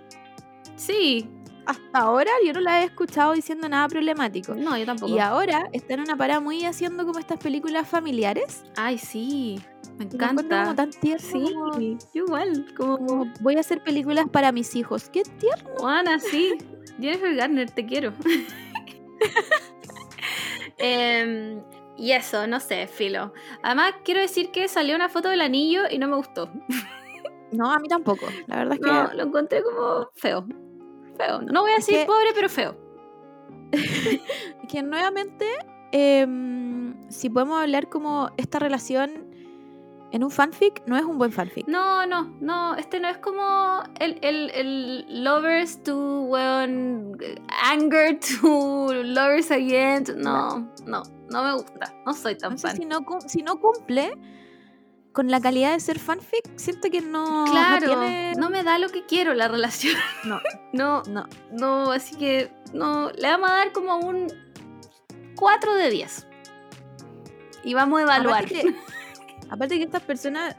S2: Sí,
S3: hasta ahora yo no la he escuchado diciendo nada problemático.
S2: no, yo tampoco.
S3: Y ahora está en una parada muy haciendo como estas películas familiares.
S2: Ay, sí, me encanta.
S3: como tan tierno.
S2: Sí,
S3: como-
S2: yo igual, como,
S3: como, voy a hacer películas para mis hijos. Qué tierno.
S2: Juana, sí. Jennifer Garner, te quiero. Em, y eso, no sé, filo. Además, quiero decir que salió una foto del anillo y no me gustó.
S3: No, a mí tampoco. La verdad es que
S2: No, lo encontré como feo. Feo. No voy a
S3: Es
S2: decir
S3: que-
S2: pobre, pero feo.
S3: que nuevamente, em, si podemos hablar como esta relación en un fanfic, no es un buen fanfic.
S2: No, no, no. Este no es como el, el, el lovers to, weón, anger to lovers again. No, no, no me gusta. No soy tan
S3: Entonces,
S2: fan.
S3: si no, si no cumple con la calidad de ser fanfic, siento que no, no
S2: Claro,
S3: tiene...
S2: no me da lo que quiero la relación.
S3: No.
S2: No,
S3: No.
S2: no, así que no, le vamos a dar como un 4 de 10. Y vamos a evaluar.
S3: Aparte que, aparte que estas personas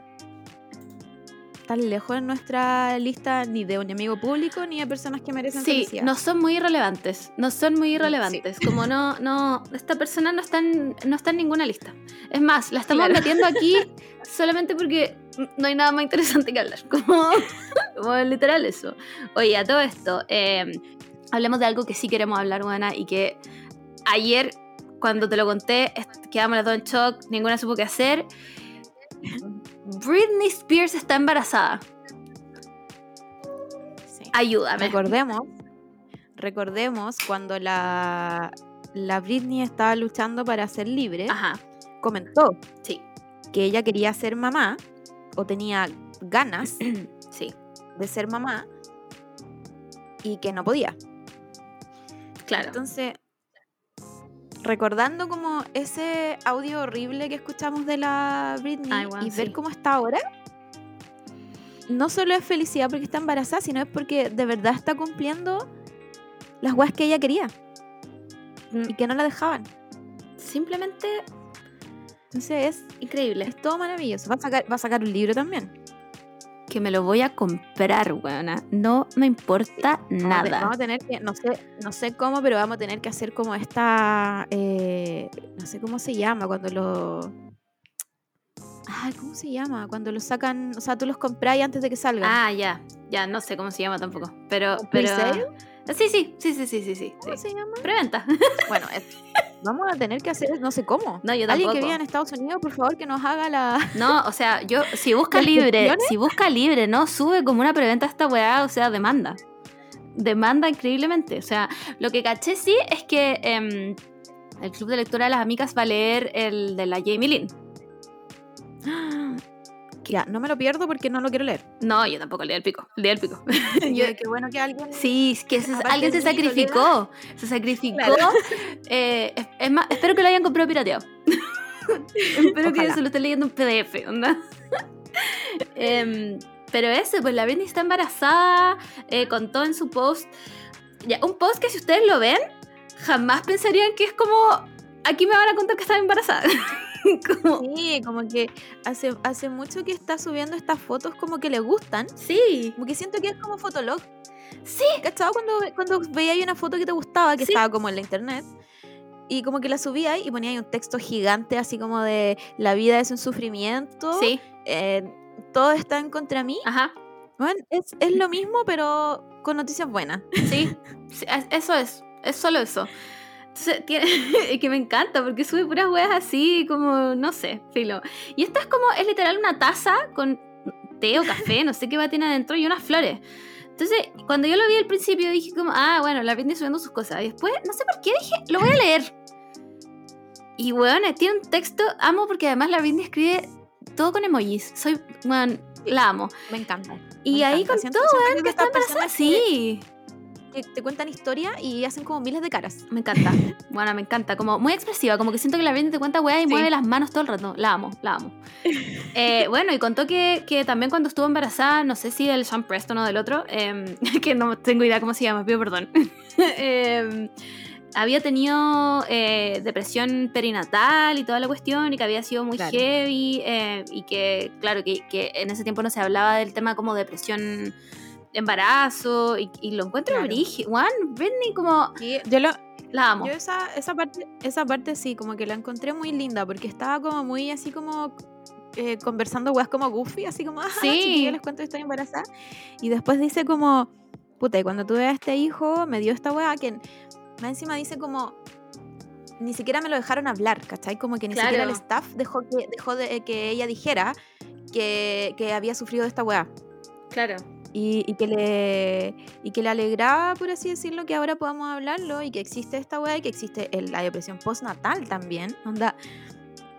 S3: están lejos en nuestra lista ni de un enemigo público ni de personas que merecen
S2: Sí,
S3: felicidad.
S2: no son muy irrelevantes. No son muy irrelevantes. Como no, no, esta persona no está, en, no está en ninguna lista. Es más, la estamos
S3: Claro.
S2: metiendo aquí solamente porque no hay nada más interesante que hablar. Como, como literal eso. Oye, a todo esto, eh, hablemos de algo que sí queremos hablar, buena, y que ayer, cuando te lo conté, quedamos las dos en shock, ninguna supo qué hacer. Britney Spears está embarazada.
S3: Sí.
S2: Ayúdame.
S3: Recordemos, recordemos cuando la, la Britney estaba luchando para ser libre,
S2: Ajá,
S3: comentó
S2: sí,
S3: que ella quería ser mamá o tenía ganas
S2: sí,
S3: de ser mamá y que no podía.
S2: claro.
S3: Entonces, recordando como ese audio horrible que escuchamos de la Britney
S2: Ay,
S3: y ver
S2: sí.
S3: cómo está ahora, no solo es felicidad porque está embarazada, sino es porque de verdad está cumpliendo las weas que ella quería y que no la dejaban.
S2: Simplemente
S3: Entonces es,
S2: increíble.
S3: es todo maravilloso. Va a, sacar, va a sacar un libro también.
S2: Que me lo voy a comprar, weona. No me importa nada.
S3: Vamos a tener que, no sé, no sé cómo, pero vamos a tener que hacer como esta, eh, no sé cómo se llama, cuando lo... Ay, ¿cómo se llama? Cuando los sacan, o sea, tú los compras antes de que salgan.
S2: Ah, ya. Ya, no sé cómo se llama tampoco. Pero.
S3: ¿Un
S2: pero... Sí, sí, sí, sí, sí, sí, sí.
S3: ¿Cómo
S2: sí.
S3: se llama?
S2: Preventa.
S3: Bueno, es- vamos a tener que hacer, no sé cómo.
S2: No, yo
S3: Alguien que viva en Estados Unidos, por favor, que nos haga la...
S2: No, o sea, yo, si busca
S3: ¿Las
S2: libre,
S3: gestiones?
S2: si busca libre, no sube como una preventa esta weá, o sea, demanda. Demanda increíblemente. O sea, lo que caché sí es que em, el Club de Lectura de las Amigas va a leer el de la Jamie Lynn.
S3: Ya, no me lo pierdo porque no lo quiero leer.
S2: No, yo tampoco leí el pico. Leí el pico.
S3: Yo, qué bueno que alguien...
S2: Sí, es que se- alguien se sacrificó. Se sacrificó.
S3: Claro.
S2: Eh, es, es más, espero que lo hayan comprado pirateado. espero que se lo estén leyendo en PDF, onda. Em, pero ese, pues la Britney está embarazada, eh, contó en su post. Ya, un post que si ustedes lo ven, jamás pensarían que es como. Aquí me van a contar que estaba embarazada. como,
S3: Sí, como que hace, hace mucho que está subiendo estas fotos como que le gustan.
S2: sí,
S3: Como que siento que es como Fotolog.
S2: sí,
S3: ¿Cachado? Cuando, cuando veía ahí una foto que te gustaba, que
S2: Sí.
S3: estaba como en la internet, y como que la subía ahí y ponía ahí un texto gigante, así como de la vida es un sufrimiento,
S2: sí,
S3: eh, todo está en contra mí.
S2: ajá.
S3: Bueno, es, es lo mismo, pero con noticias buenas.
S2: Sí, sí, es- eso es, es solo eso. Entonces, tiene, que me encanta porque sube puras weas así, como, no sé, filo. Y esta es como, es literal una taza con té o café, no sé qué va a tener adentro y unas flores. Entonces, cuando yo lo vi al principio dije como, ah, bueno, la Britney subiendo sus cosas. Y después, no sé por qué dije, lo voy a leer. Y, weón, tiene un texto, amo porque además la Britney escribe todo con emojis. Soy, weón, la amo.
S3: Me encanta.
S2: Y
S3: me
S2: ahí
S3: encanta.
S2: con todo, weón, que está embarazada.
S3: que-
S2: Sí.
S3: Que te cuentan historia y hacen como miles de caras.
S2: Me encanta. Bueno, me encanta. Como muy expresiva. Como que siento que la Britney te cuenta weá y
S3: Sí.
S2: mueve las manos todo el rato. La amo, la amo. Eh, bueno, y contó que, que también cuando estuvo embarazada, no sé si del Sean Preston o del otro, em, que no tengo idea cómo se llama, pido perdón. Em, había tenido eh, depresión perinatal y toda la cuestión, y que había sido muy
S3: Claro.
S2: heavy, eh, y que, claro, que, que en ese tiempo no se hablaba del tema como depresión embarazo, y, y lo encuentro
S3: Claro.
S2: brígido. Juan, Britney, como
S3: Y yo lo,
S2: la amo.
S3: Yo esa, esa parte, esa parte sí, como que la encontré muy linda, porque estaba como muy así como eh, conversando weas como goofy, así como, ah,
S2: Sí.
S3: yo les cuento que estoy embarazada. Y después dice como, puta, y cuando tuve a este hijo, me dio esta wea que más encima dice como, ni siquiera me lo dejaron hablar, ¿cachai? Como que ni siquiera el staff dejó que, dejó de que ella dijera que, que había sufrido de esta wea.
S2: Claro.
S3: Y, y que le y que le alegraba, por así decirlo, que ahora podamos hablarlo y que existe esta weá y que existe el- la depresión postnatal también. Onda,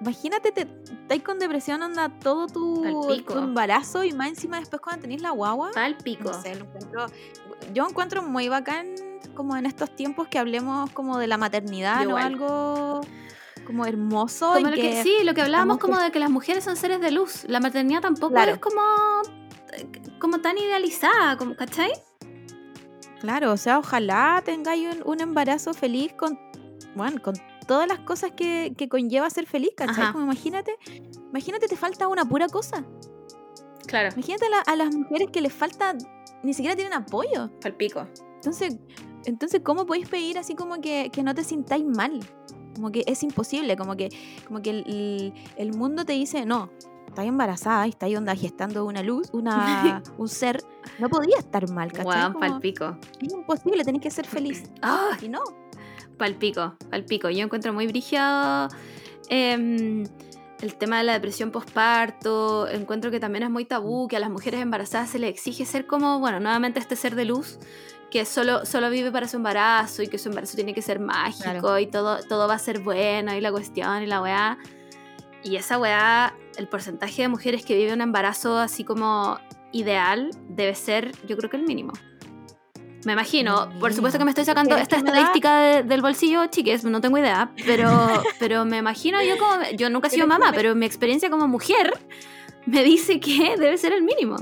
S3: imagínate, te estás con depresión, onda, todo tu, tu embarazo y más encima después cuando tenés la guagua.
S2: Pal pico.
S3: No sé, lo encuentro, yo encuentro muy bacán como en estos tiempos que hablemos como de la maternidad,
S2: Yo
S3: ¿no? Algo como hermoso.
S2: Como
S3: y
S2: lo que,
S3: que,
S2: sí, lo que hablábamos como de que las mujeres son seres de luz. La maternidad tampoco
S3: Claro.
S2: es como, como tan idealizada, como, ¿cachai?
S3: Claro, o sea, ojalá tengáis un, un embarazo feliz con, bueno, con todas las cosas que, que conlleva ser feliz, ¿cachai?
S2: Ajá.
S3: Como imagínate, imagínate te falta una pura cosa.
S2: Claro.
S3: Imagínate a, la- a las mujeres que les falta, ni siquiera tienen apoyo.
S2: Pal pico.
S3: Entonces, entonces ¿cómo podéis pedir así como que, que no te sintáis mal? Como que es imposible, como que, como que el- el mundo te dice, no, estás embarazada y estás onda gestando una luz, una, un ser, no podía estar mal, ¿cachai?
S2: Guau,
S3: Como,
S2: pal pico.
S3: es imposible, tenés que ser feliz.
S2: Ah,
S3: Y no.
S2: pal pico, pal pico. Yo encuentro muy brígido em, el tema de la depresión postparto. Encuentro que también es muy tabú, que a las mujeres embarazadas se les exige ser como, bueno, nuevamente este ser de luz que solo, solo vive para su embarazo y que su embarazo tiene que ser mágico
S3: Claro.
S2: y todo, todo va a ser bueno y la cuestión y la weá. Y esa weá, el porcentaje de mujeres que vive un embarazo así como ideal debe ser, yo creo que el mínimo. Me imagino, por supuesto que me estoy sacando
S3: Es
S2: esta
S3: da-
S2: estadística de- del bolsillo, chiques, no tengo idea, pero, pero me imagino yo como, yo nunca he sido mamá, pero mi experiencia como mujer me dice que debe ser el mínimo.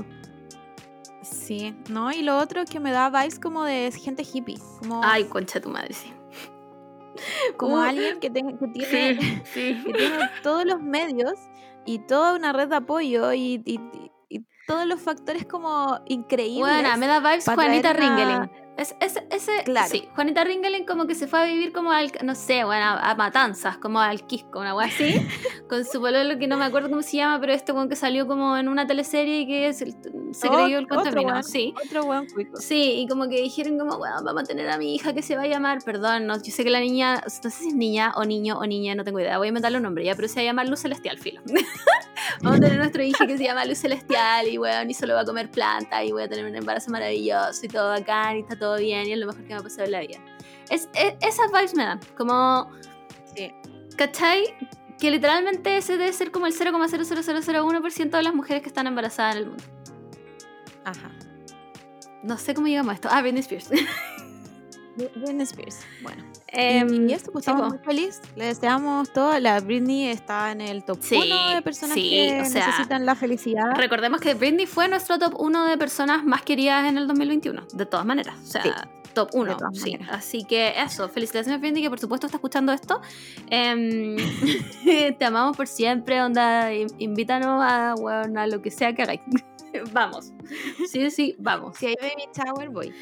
S3: Sí, no, y lo otro que me da vibes como de gente hippie, como,
S2: Ay, concha tu madre, sí.
S3: como
S2: uh,
S3: alguien que, tenga- que tiene,
S2: sí.
S3: que tiene todos los medios y toda una red de apoyo y, y- y- todos los factores como increíbles.
S2: Buena, me da vibes Juanita
S3: una-
S2: Ringeling. Es, ese, ese,
S3: Claro.
S2: sí, Juanita Ringeling como que se fue a vivir como al, no sé, bueno, a, a Matanzas, como al Quisco, una wea así, con su pololo que no me acuerdo cómo se llama, pero este weón que salió como en una teleserie y que se, se creyó el
S3: weón,
S2: sí.
S3: Otro cuico.
S2: Sí, y como que dijeron como, bueno, vamos a tener a mi hija que se va a llamar, perdón, no, yo sé que la niña, no sé si es niña o niño o niña, no tengo idea, voy a inventarle un nombre ya, pero se va a llamar Luz Celestial, filo. vamos a tener nuestro hijo que se llama Luz Celestial y bueno, y solo va a comer planta y voy a tener un embarazo maravilloso y todo bacán y está todo bien y es lo mejor que me ha pasado en la vida. Es, es- esas vibes me dan, como,
S3: Sí.
S2: ¿cachai? Que literalmente ese debe ser como el 0,00001% de las mujeres que están embarazadas en el mundo.
S3: Ajá.
S2: No sé cómo llegamos a esto. Ah, Britney Spears.
S3: Britney Spears. Bueno.
S2: Em,
S3: y esto, pues estamos muy felices. Le deseamos todo. La Britney está en el top
S2: Sí,
S3: 1 de personas
S2: sí,
S3: que
S2: o sea,
S3: necesitan la felicidad.
S2: Recordemos que Britney fue nuestro top 1 de personas más queridas en el 2021, de todas maneras. O sea,
S3: Sí,
S2: top 1.
S3: todas
S2: Sí.
S3: maneras.
S2: Así que eso, felicitaciones Britney, que por supuesto está escuchando esto. Em, te amamos por siempre, onda, in- invítanos a, bueno, a lo que sea que hagáis. vamos. Sí, sí, vamos.
S3: Si hay baby shower, voy.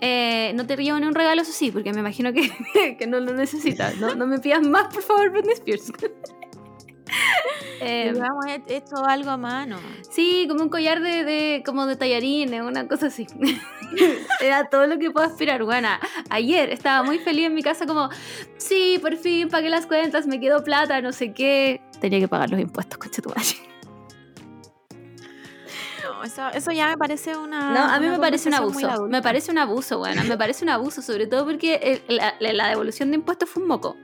S2: Eh, no te llevo ni un regalo, eso sí, porque me imagino que, que no lo necesitas. No, no me pidas más, por favor, Britney Spears.
S3: Y hemos he- hecho algo a mano.
S2: Sí, como un collar de, de- como de tallarines, una cosa así. Era todo lo que puedo aspirar. Bueno, ayer estaba muy feliz en mi casa como, sí, por fin pagué las cuentas, me quedó plata, no sé qué. Tenía que pagar los impuestos, concha tu madre.
S3: No, eso, eso ya me parece una.
S2: No, a mí me parece un abuso. Me parece un abuso, bueno, me parece un abuso, sobre todo porque el- la, la- devolución de impuestos fue un moco.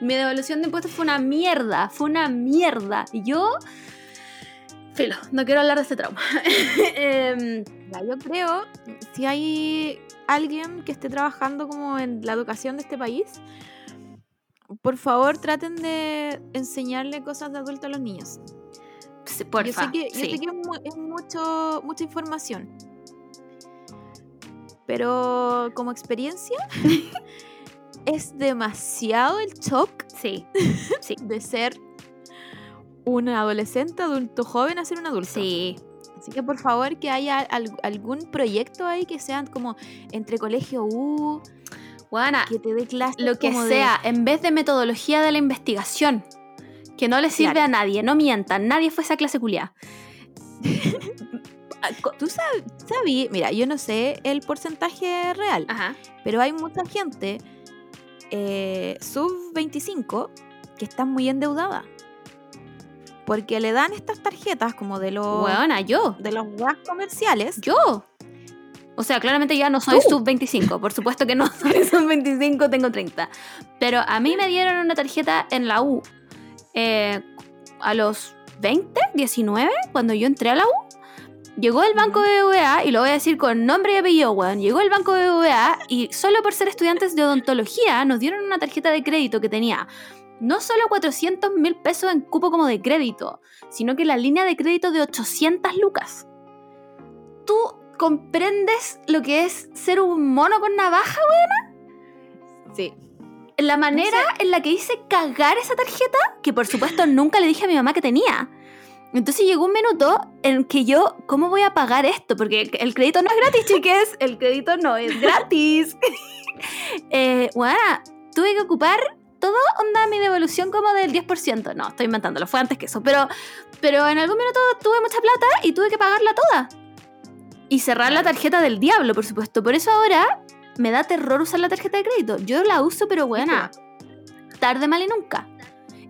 S2: Mi devolución de impuestos fue una mierda, fue una mierda. Y yo... Filo, no quiero hablar de este trauma.
S3: Ya, yo creo, si hay. alguien que esté trabajando como en la educación de este país, por favor traten de enseñarle cosas de adulto a los niños.
S2: Sí,
S3: yo sé que, yo
S2: sí.
S3: sé que es, mu- es mucho, mucha información. Pero como experiencia, es demasiado el shock
S2: Sí, sí,
S3: de ser un adolescente, adulto joven a ser un adulto.
S2: sí.
S3: Así que por favor que haya al- algún proyecto ahí que sean como entre colegio U,
S2: Buena,
S3: que te dé clases
S2: lo que
S3: como de-
S2: sea, en vez de metodología de la investigación, que no le sirve
S3: Claro.
S2: a nadie, no mientan, nadie fue a esa clase culiada.
S3: Tú sabes, sabí, mira, yo no sé el porcentaje real,
S2: Ajá.
S3: pero hay mucha gente eh, sub 25 que está muy endeudada. Porque le dan estas tarjetas como de los
S2: Buena, yo.
S3: de los gas comerciales.
S2: Yo. O sea, claramente ya no soy
S3: Tú.
S2: sub 25. Por supuesto que no soy sub 25, tengo 30. Pero a mí me dieron una tarjeta en la U eh, a los 20, 19, cuando yo entré a la U. Llegó el banco
S3: Ujú.
S2: BBVA, y lo voy a decir con nombre y apellido, weón. Llegó el banco BBVA y solo por ser estudiantes de odontología nos dieron una tarjeta de crédito que tenía no solo 400 mil pesos en cupo como de crédito, sino que la línea de crédito de 800 lucas. ¿Tú comprendes lo que es ser un mono con navaja?
S3: Sí.
S2: La manera en la que hice cagar esa tarjeta, que por supuesto nunca le dije a mi mamá que tenía. Entonces llegó un minuto en que yo, ¿cómo voy a pagar esto? Porque el crédito no es gratis, chiques. El crédito no es gratis. eh, bueno, tuve que ocupar todo onda mi devolución como del 10%. No, estoy inventándolo, fue antes que eso. Pero, pero en algún minuto tuve mucha plata y tuve que pagarla toda. Y cerrar la tarjeta del diablo, por supuesto. Por eso ahora me da terror usar la tarjeta de crédito. Yo la uso, pero buena. Tarde, mal y nunca.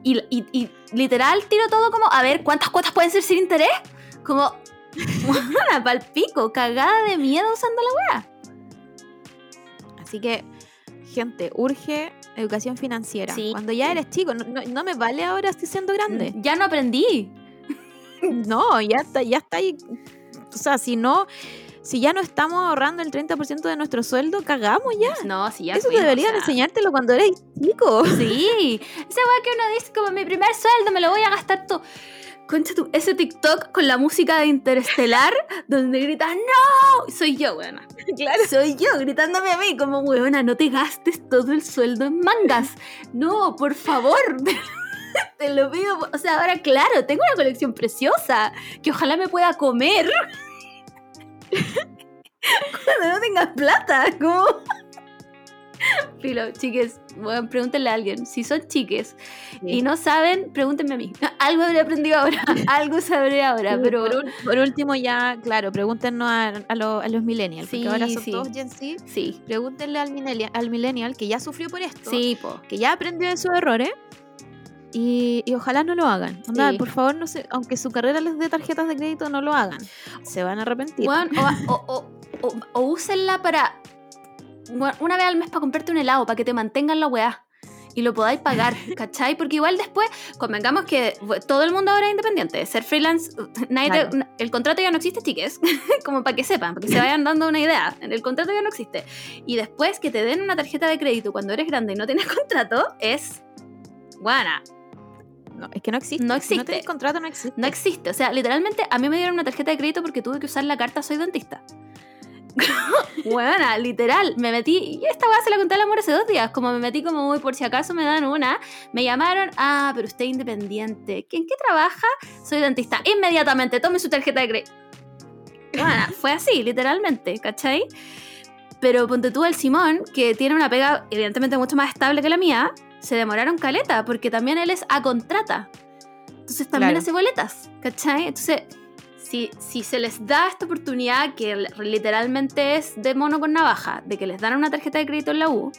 S2: Y, y- y literal tiro todo como, a ver, ¿cuántas cuotas pueden ser sin interés? Como, buena, palpico, cagada de miedo usando la wea.
S3: Así que, gente, urge educación financiera.
S2: Sí.
S3: Cuando ya eres chico, no, no- no me vale ahora estoy siendo grande.
S2: Ya no aprendí.
S3: No, ya está, ya está ahí. O sea, si no, si ya no estamos ahorrando el 30% de nuestro sueldo, cagamos ya.
S2: No, si ya
S3: Eso
S2: fuimos,
S3: deberían
S2: o sea.
S3: enseñártelo cuando eres chico.
S2: Sí, esa weá que uno dice como mi primer sueldo me lo voy a gastar todo. Concha tú, ese TikTok con la música de Interestelar donde gritas ¡No! Soy yo, weona.
S3: Claro.
S2: Soy yo gritándome a mí como weona, no te gastes todo el sueldo en mangas. No, por favor. Te lo pido. O sea, ahora claro, tengo una colección preciosa que ojalá me pueda comer. Cuando no tengas plata, como... Filo, chiques, bueno, pregúntenle a alguien. Si son chiques y no saben, pregúntenme a mí. Algo habré aprendido ahora, algo sabré ahora,
S3: Sí,
S2: pero...
S3: por, último, ya, claro, pregúntenos a, a lo- a los millennials,
S2: Sí,
S3: porque ahora son
S2: sí.
S3: todos Gen Z.
S2: Sí,
S3: Pregúntenle al millennial, al millennial que ya sufrió por esto,
S2: sí, po.
S3: que ya aprendió de sus errores. Y, y ojalá no lo hagan. Onda,
S2: Sí.
S3: Por favor, no se, aunque su carrera les dé tarjetas de crédito, no lo hagan. Se van a arrepentir.
S2: Weón, o, o, o, o- úsenla para. una vez al mes para comprarte un helado, para que te mantengan la weá. Y lo podáis pagar, ¿cachai? Porque igual después, convengamos que todo el mundo ahora es independiente. Ser freelance, nadie te-
S3: Claro.
S2: el contrato ya no existe, chiques. Como para que sepan, para que se vayan dando una idea. El contrato ya no existe. Y después que te den una tarjeta de crédito cuando eres grande y no tienes contrato, es. Buena.
S3: No, es que no existe.
S2: No
S3: Si
S2: existe.
S3: no tenés contrato, no existe.
S2: No existe. O sea, literalmente a mí me dieron una tarjeta de crédito porque tuve que usar la carta Soy dentista. Buena, literal. Me metí. Y esta weá se la conté al amor hace dos días. Como me metí como muy por si acaso me dan una. Me llamaron. Ah, pero usted es independiente. ¿En qué trabaja? Soy dentista. Inmediatamente, tome su tarjeta de crédito. Bueno, fue así, literalmente, ¿cachai? Pero ponte tú el Simón, que tiene una pega evidentemente mucho más estable que la mía, se demoraron caleta, porque también él es a contrata. Entonces también
S3: Claro.
S2: hace boletas, ¿cachai? Entonces, si, si se les da esta oportunidad, que literalmente es de mono con navaja, de que les dan una tarjeta de crédito en la U,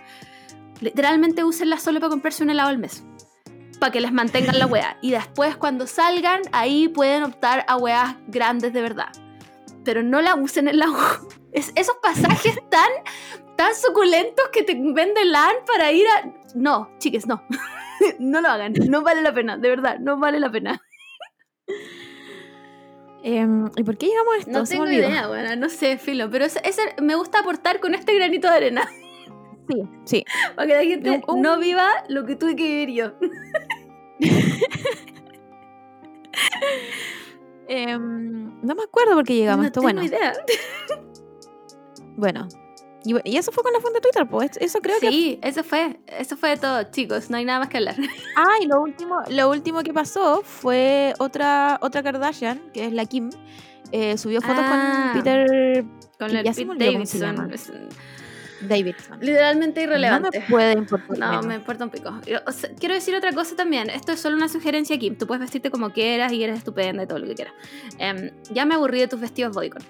S2: literalmente úsenla solo para comprarse un helado al mes. Para que les mantengan la wea. Y después, cuando salgan, ahí pueden optar a weas grandes de verdad. Pero no la usen en la U. Es, esos pasajes tan, tan suculentos que te venden la AN para ir a. No, chiques, no. no lo hagan. No vale la pena, de verdad, no vale la pena.
S3: Em, ¿Y por qué llegamos a esto?
S2: No tengo idea, bueno, no sé, filo. Pero ese, ese- me gusta aportar con este granito de arena.
S3: Sí, sí.
S2: Para que la gente
S3: Un-
S2: no viva lo que tuve que vivir yo.
S3: Em, no me acuerdo por qué llegamos a
S2: no
S3: esto.
S2: tengo
S3: Bueno,
S2: idea.
S3: bueno. Y, y eso fue con la fuente de Twitter, pues. Eso creo que.
S2: Sí, eso fue. Eso fue todo, chicos. No hay nada más que hablar.
S3: Ah, y lo último, lo último que pasó fue otra, otra Kardashian, que es la Kim. eh, subió fotos
S2: Ah.
S3: con Peter
S2: Con el Pete Davidson.
S3: Davidson.
S2: literalmente irrelevante.
S3: No me puede importar.
S2: No,
S3: menos.
S2: me importa un pico. O sea, quiero decir otra cosa también. Esto es solo una sugerencia, Kim. Tú puedes vestirte como quieras y eres estupenda y todo lo que quieras. Em, ya me aburrí de tus vestidos bodycon.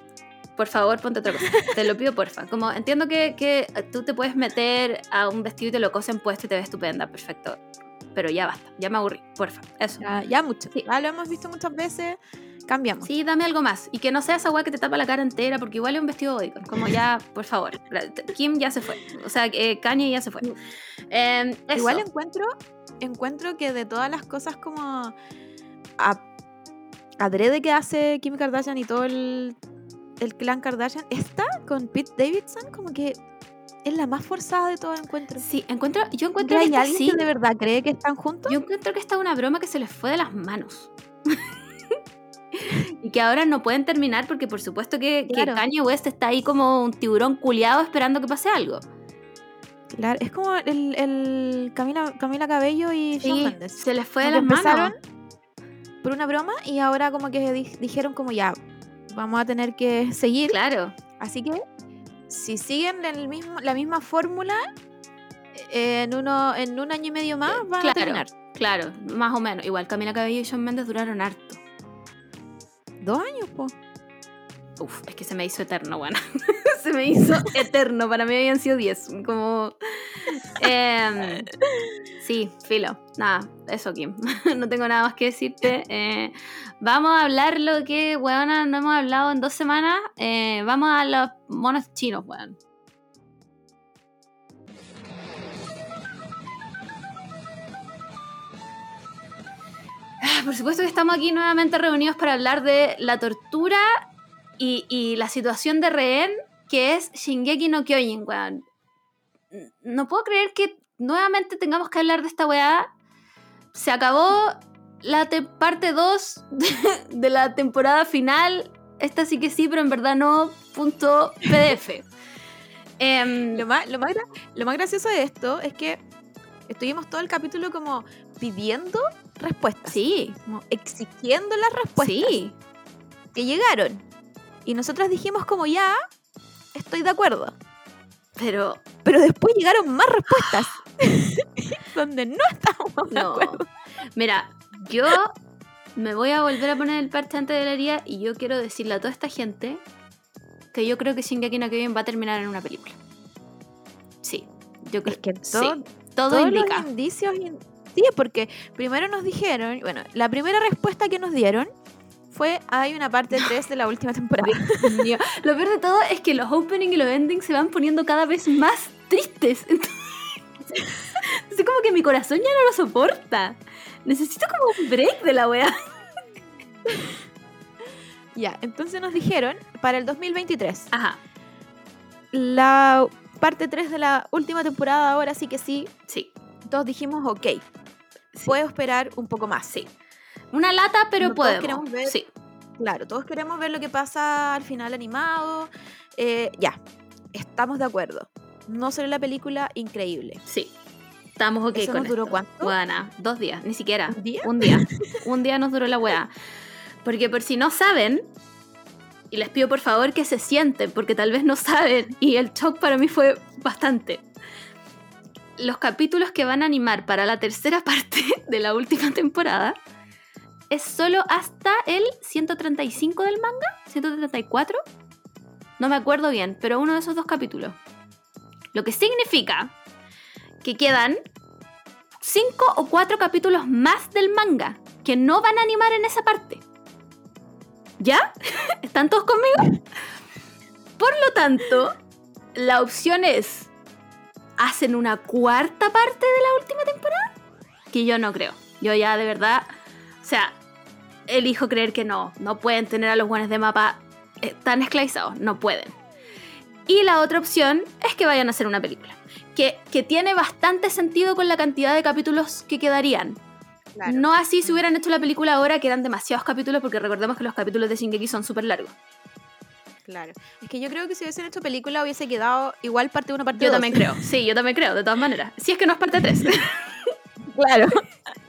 S2: Por favor, ponte otra cosa. Te lo pido, porfa. Como entiendo que, que tú te puedes meter a un vestido y te lo cosen puesto y te ves estupenda. Perfecto. Pero ya basta. Ya me aburrí. Porfa. Eso.
S3: Ya, ya mucho.
S2: Sí.
S3: Lo hemos visto muchas veces. Cambiamos.
S2: Sí, dame algo más. Y que no sea esa weá que te tapa la cara entera, porque igual es un vestido bodycon. Como ya, por favor. Kim ya se fue. O sea, eh, Kanye ya se fue. Em.
S3: Igual encuentro, encuentro que de todas las cosas como a- adrede que hace Kim Kardashian y todo el, el clan Kardashian, esta con Pete Davidson como que es la más forzada de todo encuentro.
S2: Sí, encuentro, yo encuentro que
S3: ¿Hay
S2: esta
S3: alguien
S2: sí,
S3: que de verdad cree que están juntos?
S2: yo encuentro que esta es una broma que se les fue de las manos. y que ahora no pueden terminar porque por supuesto que, que
S3: Claro.
S2: Kanye West está ahí como un tiburón culiado esperando que pase algo.
S3: Claro, es como el, el Camila, Camila Cabello y Shawn
S2: Sí,
S3: Mendes.
S2: se les fue de las manos.
S3: por una broma y ahora como que di- dijeron como ya, vamos a tener que seguir.
S2: Claro.
S3: Así que si siguen el mismo, la misma fórmula, eh, en, uno, en un año y medio más van
S2: claro,
S3: a terminar.
S2: claro, más o menos. Igual Camila Cabello y Shawn Mendes duraron harto.
S3: Dos años, po.
S2: Uf, es que se me hizo eterno, bueno. se me hizo eterno. Para mí habían sido 10. Como. em, sí, filo. Nada, eso, Kim. no tengo nada más que decirte. Eh, vamos a hablar lo que, weona, no hemos hablado en dos semanas. Eh, vamos a los monos chinos, weón. Ah, Por supuesto que estamos aquí nuevamente reunidos para hablar de la tortura y, y la situación de rehén que es Shingeki no Kyojin, weón. No puedo creer que nuevamente tengamos que hablar de esta weá. Se acabó la te- parte 2 de, de la temporada final. Esta sí que sí, pero en verdad no. Punto PDF. Em,
S3: Lo más, lo, más lo más gracioso de esto es que estuvimos todo el capítulo como pidiendo respuestas.
S2: sí,
S3: Como exigiendo las respuestas.
S2: sí.
S3: Que llegaron. Y nosotras dijimos como ya, estoy de acuerdo.
S2: Pero
S3: Pero después llegaron más respuestas. donde no estábamos de
S2: No.
S3: acuerdo.
S2: Mira, yo me voy a volver a poner el parche antes de la herida y yo quiero decirle a toda esta gente que yo creo que Shingeki no Kyojin va a terminar en una película. Sí, yo creo
S3: Es que
S2: sí,
S3: todo,
S2: todo
S3: todos
S2: indica.
S3: los indicios. in- Sí, porque primero nos dijeron, bueno, la primera respuesta que nos dieron fue hay una parte 3 de la última temporada.
S2: Lo peor de todo es que los openings y los endings se van poniendo cada vez más tristes. Entonces, entonces como que mi corazón ya no lo soporta. Necesito como un break de la wea.
S3: ya, entonces nos dijeron para el 2023.
S2: Ajá,
S3: La parte 3 de la última temporada, ahora sí que sí,
S2: sí,
S3: todos dijimos, ok,
S2: sí.
S3: puedo esperar un poco más.
S2: Sí. Una lata, pero
S3: No todos
S2: podemos.
S3: queremos ver-
S2: Sí.
S3: Claro, todos queremos ver lo que pasa al final animado. Eh, ya, estamos de acuerdo. No solo la película, increíble.
S2: Sí. Estamos ok
S3: ¿Eso
S2: con
S3: nos duró
S2: esto.
S3: cuánto?
S2: Buena, dos días, ni siquiera.
S3: ¿Un día?
S2: Un día. Un día nos duró la weá. Porque por si no saben, y les pido por favor que se sienten, porque tal vez no saben, y el shock para mí fue bastante. Los capítulos que van a animar para la tercera parte de la última temporada es solo hasta el 135 del manga, 134. No me acuerdo bien, pero uno de esos dos capítulos. Lo que significa que quedan cinco o cuatro capítulos más del manga que no van a animar en esa parte. ¿Ya? ¿Están todos conmigo? Por lo tanto, la opción es, ¿hacen una cuarta parte de la última temporada? Que yo no creo. Yo ya de verdad, o sea, elijo creer que no. No pueden tener a los guanes de mapa eh, tan esclavizados. No pueden. Y la otra opción es que vayan a hacer una película. Que, que tiene bastante sentido con la cantidad de capítulos que quedarían. No así si hubieran hecho la película ahora, que eran demasiados capítulos, porque recordemos que los capítulos de Shingeki son súper largos.
S3: Claro. Es que yo creo que si hubiesen hecho película hubiese quedado igual parte 1, parte 2.
S2: Yo también creo. Sí, yo también creo, de todas maneras. Si es que no es parte 3.
S3: claro.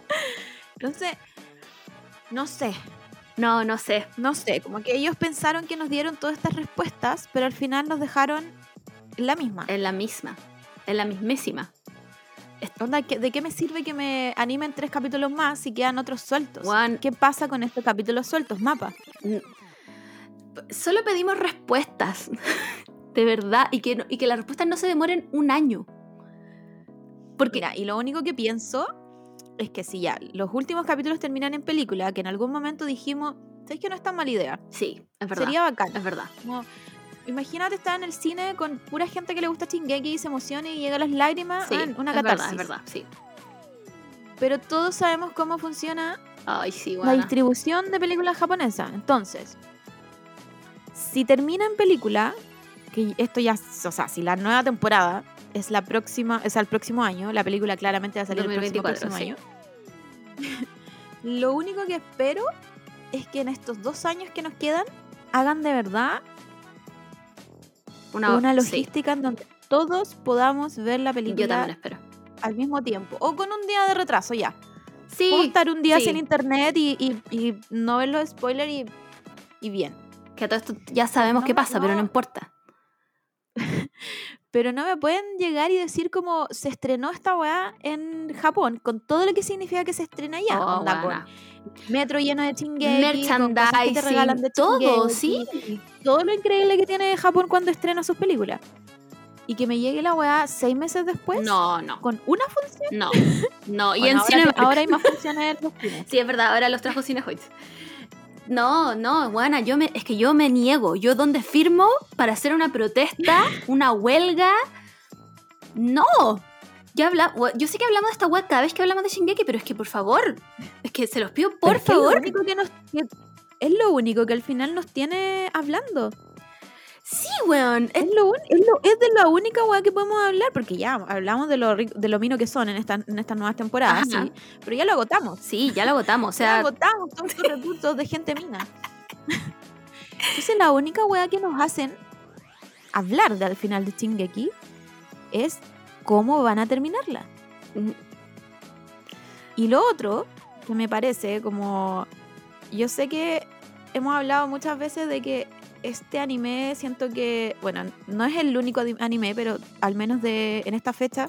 S3: Entonces, no sé.
S2: No, no sé.
S3: No sé. Como que ellos pensaron que nos dieron todas estas respuestas, pero al final nos dejaron en la misma.
S2: En la misma. En la mismísima.
S3: Onda, ¿De qué me sirve que me animen tres capítulos más si quedan otros sueltos? ¿Qué pasa con estos capítulos sueltos, mapa?
S2: Solo pedimos respuestas, de verdad, y que, y que las respuestas no se demoren un año.
S3: Porque, Mira, y lo único que pienso es que si ya los últimos capítulos terminan en película, que en algún momento dijimos, ¿sabes que no es tan mala idea?
S2: Sí, es verdad.
S3: Sería bacán.
S2: Es verdad.
S3: Imagínate estar en el cine con pura gente que le gusta Chingeki y se emociona y llega a las lágrimas.
S2: Sí, una catarsis. Es verdad, sí.
S3: Pero todos sabemos cómo funciona
S2: Ay, sí,
S3: la distribución de películas japonesas. Entonces, si termina en película, que esto ya, o sea, si la nueva temporada es la próxima, es al próximo año, la película claramente va a salir el próximo, año. Lo único que espero es que en estos dos años que nos quedan hagan de verdad una, logística en donde todos podamos ver la película.
S2: Yo también espero.
S3: Al mismo tiempo. O con un día de retraso ya.
S2: Sí.
S3: O estar un día sin internet y, no ver los spoilers y, y, bien.
S2: Que a todo esto ya sabemos qué pasa, pero no importa.
S3: pero no me pueden llegar y decir como se estrenó esta weá en Japón, con todo lo que significa que se estrena allá.
S2: Oh,
S3: metro lleno de chingues,
S2: merchandising, te regalan de todo, sí.
S3: Todo lo increíble que tiene Japón cuando estrena sus películas. Y que me llegue la weá seis meses después.
S2: No, no.
S3: Con una función.
S2: No, no. y
S3: en ahora, ahora hay más funciones en los cines.
S2: Sí, es verdad, ahora los trajo Cinehoids. No, no, buena, yo me, es que yo me niego. Yo donde firmo para hacer una protesta, una huelga. No. Ya habla, yo sé que hablamos de esta web cada vez que hablamos de Shingeki, pero es que por favor, es que se los pido por favor.
S3: Es lo, único que nos, es lo único que al final nos tiene hablando.
S2: Sí, weón.
S3: Es, lo, es, lo, es de la única weá que podemos hablar, porque ya hablamos de lo, de lo mino que son en, esta, en estas nuevas temporadas, sí, pero ya lo agotamos.
S2: Sí, ya lo agotamos. O sea...
S3: Ya agotamos todos los recursos de gente mina. Entonces, la única weá que nos hacen hablar de, al final de Shingeki es cómo van a terminarla. Y lo otro, que me parece como. Yo sé que hemos hablado muchas veces de que este anime siento que, bueno, no es el único anime, pero al menos de en esta fecha,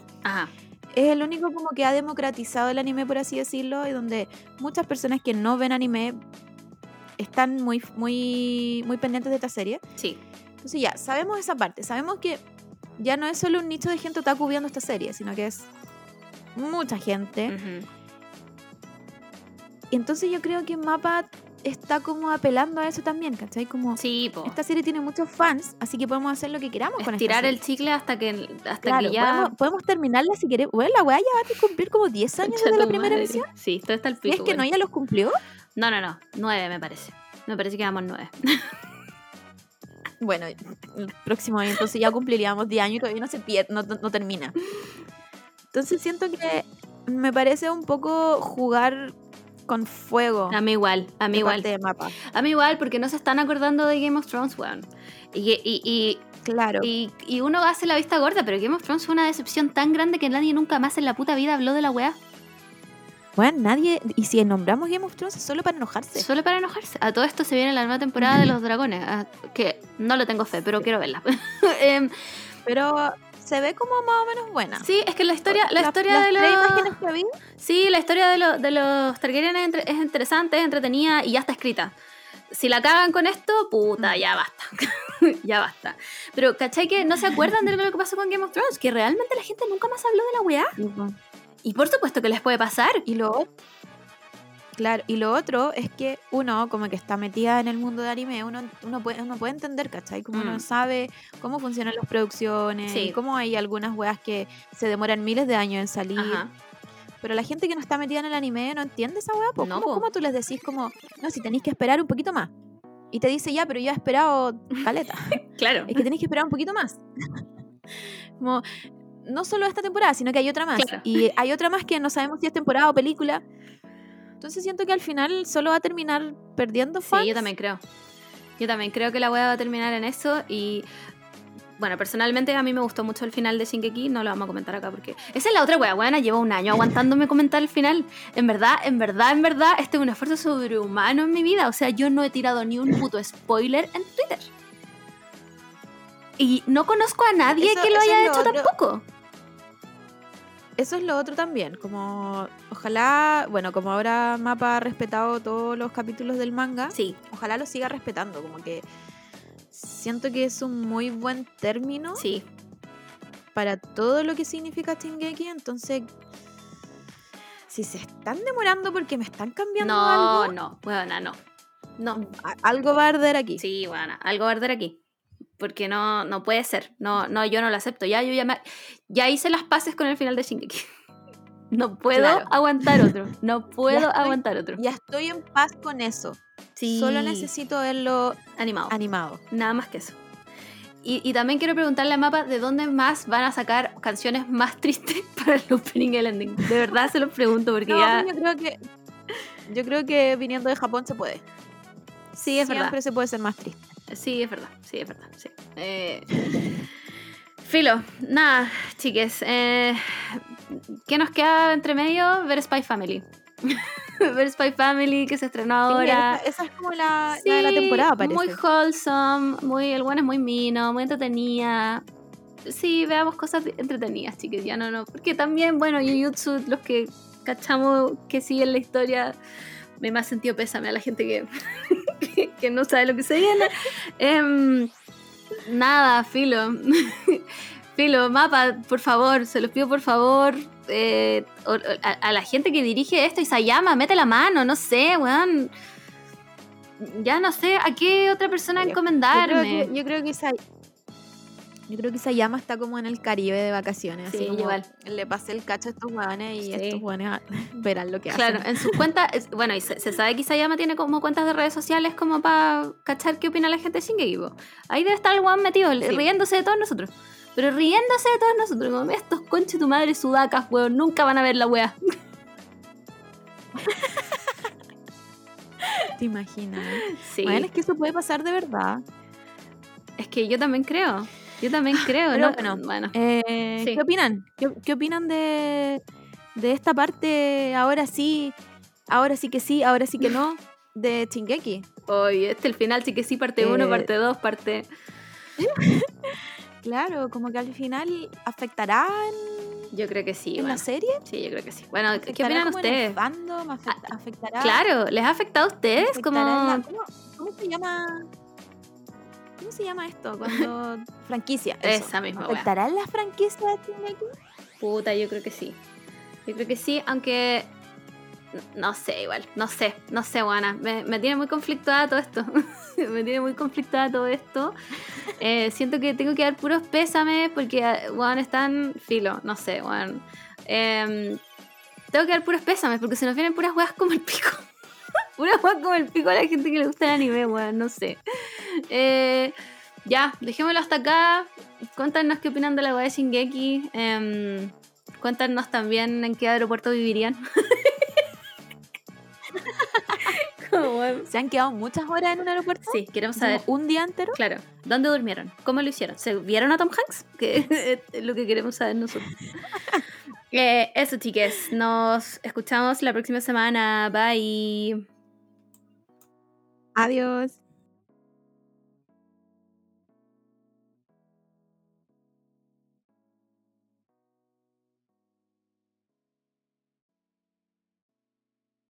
S3: es el único como que ha democratizado el anime, por así decirlo, y donde muchas personas que no ven anime están muy, muy, muy pendientes de esta serie.
S2: Sí.
S3: Entonces ya, sabemos esa parte, sabemos que ya no es solo un nicho de gente otaku viendo esta serie, sino que es mucha gente. Y entonces yo creo que Mapa está como apelando a eso también, ¿cachai? Como
S2: sí,
S3: esta serie tiene muchos fans, así que podemos hacer lo que queramos con
S2: Tirar
S3: el
S2: chicle hasta que, hasta que
S3: ya... Podemos, terminarla si queremos. Bueno, la weá ya va a cumplir como 10 años desde la primera edición.
S2: Sí, todo está el pico.
S3: ¿Y es que no ya los cumplió?
S2: No, no, no. 9 me parece. Me parece que vamos 9.
S3: bueno, el próximo año entonces ya cumpliríamos 10 años y todavía no se pierde, no, no termina. Entonces siento que me parece un poco jugar con fuego.
S2: A mí igual, a mí igual.
S3: De mapa.
S2: A mí igual, porque no se están acordando de Game of Thrones, weón. Y, y, y,
S3: claro.
S2: Y, y, uno hace la vista gorda, pero Game of Thrones fue una decepción tan grande que nadie nunca más en la puta vida habló de la weá.
S3: Bueno, nadie. Y si nombramos Game of Thrones es solo para enojarse.
S2: Solo para enojarse. A todo esto se viene la nueva temporada de los dragones. Ah, que no le tengo fe, pero quiero verla.
S3: Em, pero se ve como más o menos buena.
S2: Sí, es que la historia, la, historia de los.
S3: imágenes que vi?
S2: Sí, la historia de, de los Targaryen es, es, interesante, es entretenida y ya está escrita. Si la cagan con esto, puta, ya basta. ya basta. Pero, ¿cachai que no se acuerdan de lo que pasó con Game of Thrones? Que realmente la gente nunca más habló de la weá. Y por supuesto que les puede pasar.
S3: Y lo Claro, y lo otro es que uno, como que está metida en el mundo de anime, uno, uno, puede, uno puede entender, ¿cachai? Como uno mm. sabe cómo funcionan las producciones, cómo hay algunas weas que se demoran miles de años en salir. pero la gente que no está metida en el anime no entiende esa po.
S2: No,
S3: ¿Cómo, cómo tú les decís como, no, si tenéis que esperar un poquito más? Y te dice, ya, pero yo he esperado caleta.
S2: Claro.
S3: es que tenéis que esperar un poquito más. como, no solo esta temporada, sino que hay otra más.
S2: Claro.
S3: Y hay otra más que no sabemos si es temporada o película. Entonces siento que al final solo va a terminar perdiendo fans.
S2: Sí, yo también creo. Yo también creo que la wea va a terminar en eso y... Bueno, personalmente a mí me gustó mucho el final de Shingeki, no lo vamos a comentar acá porque... Esa es la otra wea, weona, llevo un año aguantándome comentar el final. En verdad, en verdad, en verdad, este es un esfuerzo sobrehumano en mi vida. O sea, yo no he tirado ni un puto spoiler en Twitter. Y no conozco a nadie
S3: Eso-
S2: que lo haya hecho tampoco.
S3: Eso es lo otro también, como ojalá, bueno, como ahora Mapa ha respetado todos los capítulos del manga,
S2: Sí,
S3: ojalá lo siga respetando, como que siento que es un muy buen término
S2: sí.
S3: para todo lo que significa Shingeki, entonces si se están demorando porque me están cambiando
S2: No,
S3: algo,
S2: no, no. No,
S3: a- algo va a arder aquí.
S2: Sí, bueno, algo va a arder aquí. Porque no, no puede ser. No, no, yo no lo acepto. Ya, yo ya, me- ya hice las paces con el final de Shingeki. No puedo
S3: Claro.
S2: aguantar otro. No puedo
S3: estoy-
S2: aguantar otro.
S3: Ya estoy en paz con eso.
S2: Sí.
S3: Solo necesito verlo
S2: animado.
S3: animado.
S2: Nada más que eso. Y, y también quiero preguntarle a Mapa de dónde más van a sacar canciones más tristes para el opening y el ending. De verdad se los pregunto porque
S3: No,
S2: ya.
S3: yo creo que yo creo que viniendo de Japón se puede.
S2: Sí, es verdad.
S3: Siempre se puede ser más triste.
S2: Sí, es verdad, sí, es verdad. Sí. Eh, Filo, nada, chiques. Eh, ¿Qué nos queda entre medio? Ver Spy Family. Ver Spy Family que se estrenó ahora.
S3: esa, esa es como la, la de la temporada, parece.
S2: Muy wholesome, muy, el bueno es muy mino, muy entretenida. Sí, veamos cosas entretenidas, chiques. Ya no, no. Porque también, bueno, Jujutsu, los que cachamos que siguen la historia, me más sentido pésame a la gente que, que, no sabe lo que se viene. Em, nada, filo. filo, mapa, por favor, se los pido por favor. eh, a, a la gente que dirige esto, Isayama, mete la mano, no sé, weón. Ya no sé a qué otra persona
S3: Yo
S2: encomendarme.
S3: creo que, yo creo que esa yo creo que Isayama está como en el Caribe de vacaciones. así
S2: Sí,
S3: como
S2: igual.
S3: Le pasé el cacho a estos hueones y
S2: Sí.
S3: estos hueones ah, verán lo que
S2: Claro,
S3: hacen.
S2: en sus cuentas, es- bueno, y se, se sabe que Isayama tiene como cuentas de redes sociales como para cachar qué opina la gente de Shingeki. po. Ahí debe estar el weón metido,
S3: Sí.
S2: riéndose de todos nosotros. Pero riéndose de todos nosotros, como estos conches tu madre sudacas, weón, nunca van a ver la wea.
S3: ¿Te imaginas?
S2: Sí,
S3: Bueno, es que eso puede pasar de verdad.
S2: es que yo también creo. Yo también creo,
S3: Pero
S2: ¿no?
S3: bueno,
S2: bueno.
S3: Eh,
S2: Sí.
S3: ¿Qué opinan? ¿Qué, qué opinan de, de esta parte ahora sí, ahora sí que sí, ahora sí que no, de Chingeki?
S2: Oye, este el final sí que sí, parte 1,
S3: Eh,
S2: parte 2, parte...
S3: Claro, como que al final afectará en,
S2: Yo creo que sí,
S3: en
S2: bueno.
S3: la serie.
S2: Sí, yo creo que sí. Bueno, ¿qué
S3: ¿Afectará
S2: opinan ustedes?
S3: fandom? Afect- ¿Afectará?
S2: Claro, ¿les ha afectado a ustedes? Como...
S3: la- ¿cómo, cómo se llama? ¿Cómo se llama esto? Cuando franquicia. eso.
S2: Esa misma wea.
S3: ¿Afectará en la franquicia de?
S2: Puta, yo creo que sí. Yo creo que sí, aunque. No sé, igual. No sé, no sé, Juana. Me, me tiene muy conflictuada todo esto. me tiene muy conflictuada todo esto. Eh, siento que tengo que dar puros pésames porque, Juan, están filo. No sé, Juan. tengo que dar puros pésames porque se nos vienen puras weas como el pico. Puras weas como el pico a la gente que le gusta el anime, weón. No sé. Eh, ya, dejémoslo hasta acá. Cuéntanos qué opinan de la wea de Shingeki. Em, cuéntanos también en qué aeropuerto vivirían.
S3: ¿Se han quedado muchas horas en un aeropuerto?
S2: sí, queremos
S3: ¿Como
S2: saber.
S3: ¿Un día entero?
S2: Claro, ¿dónde durmieron? ¿Cómo lo hicieron? ¿Se vieron a Tom Hanks? Que es lo que queremos saber nosotros. Eh, eso, chiques. Nos escuchamos la próxima semana. Bye.
S3: Adiós.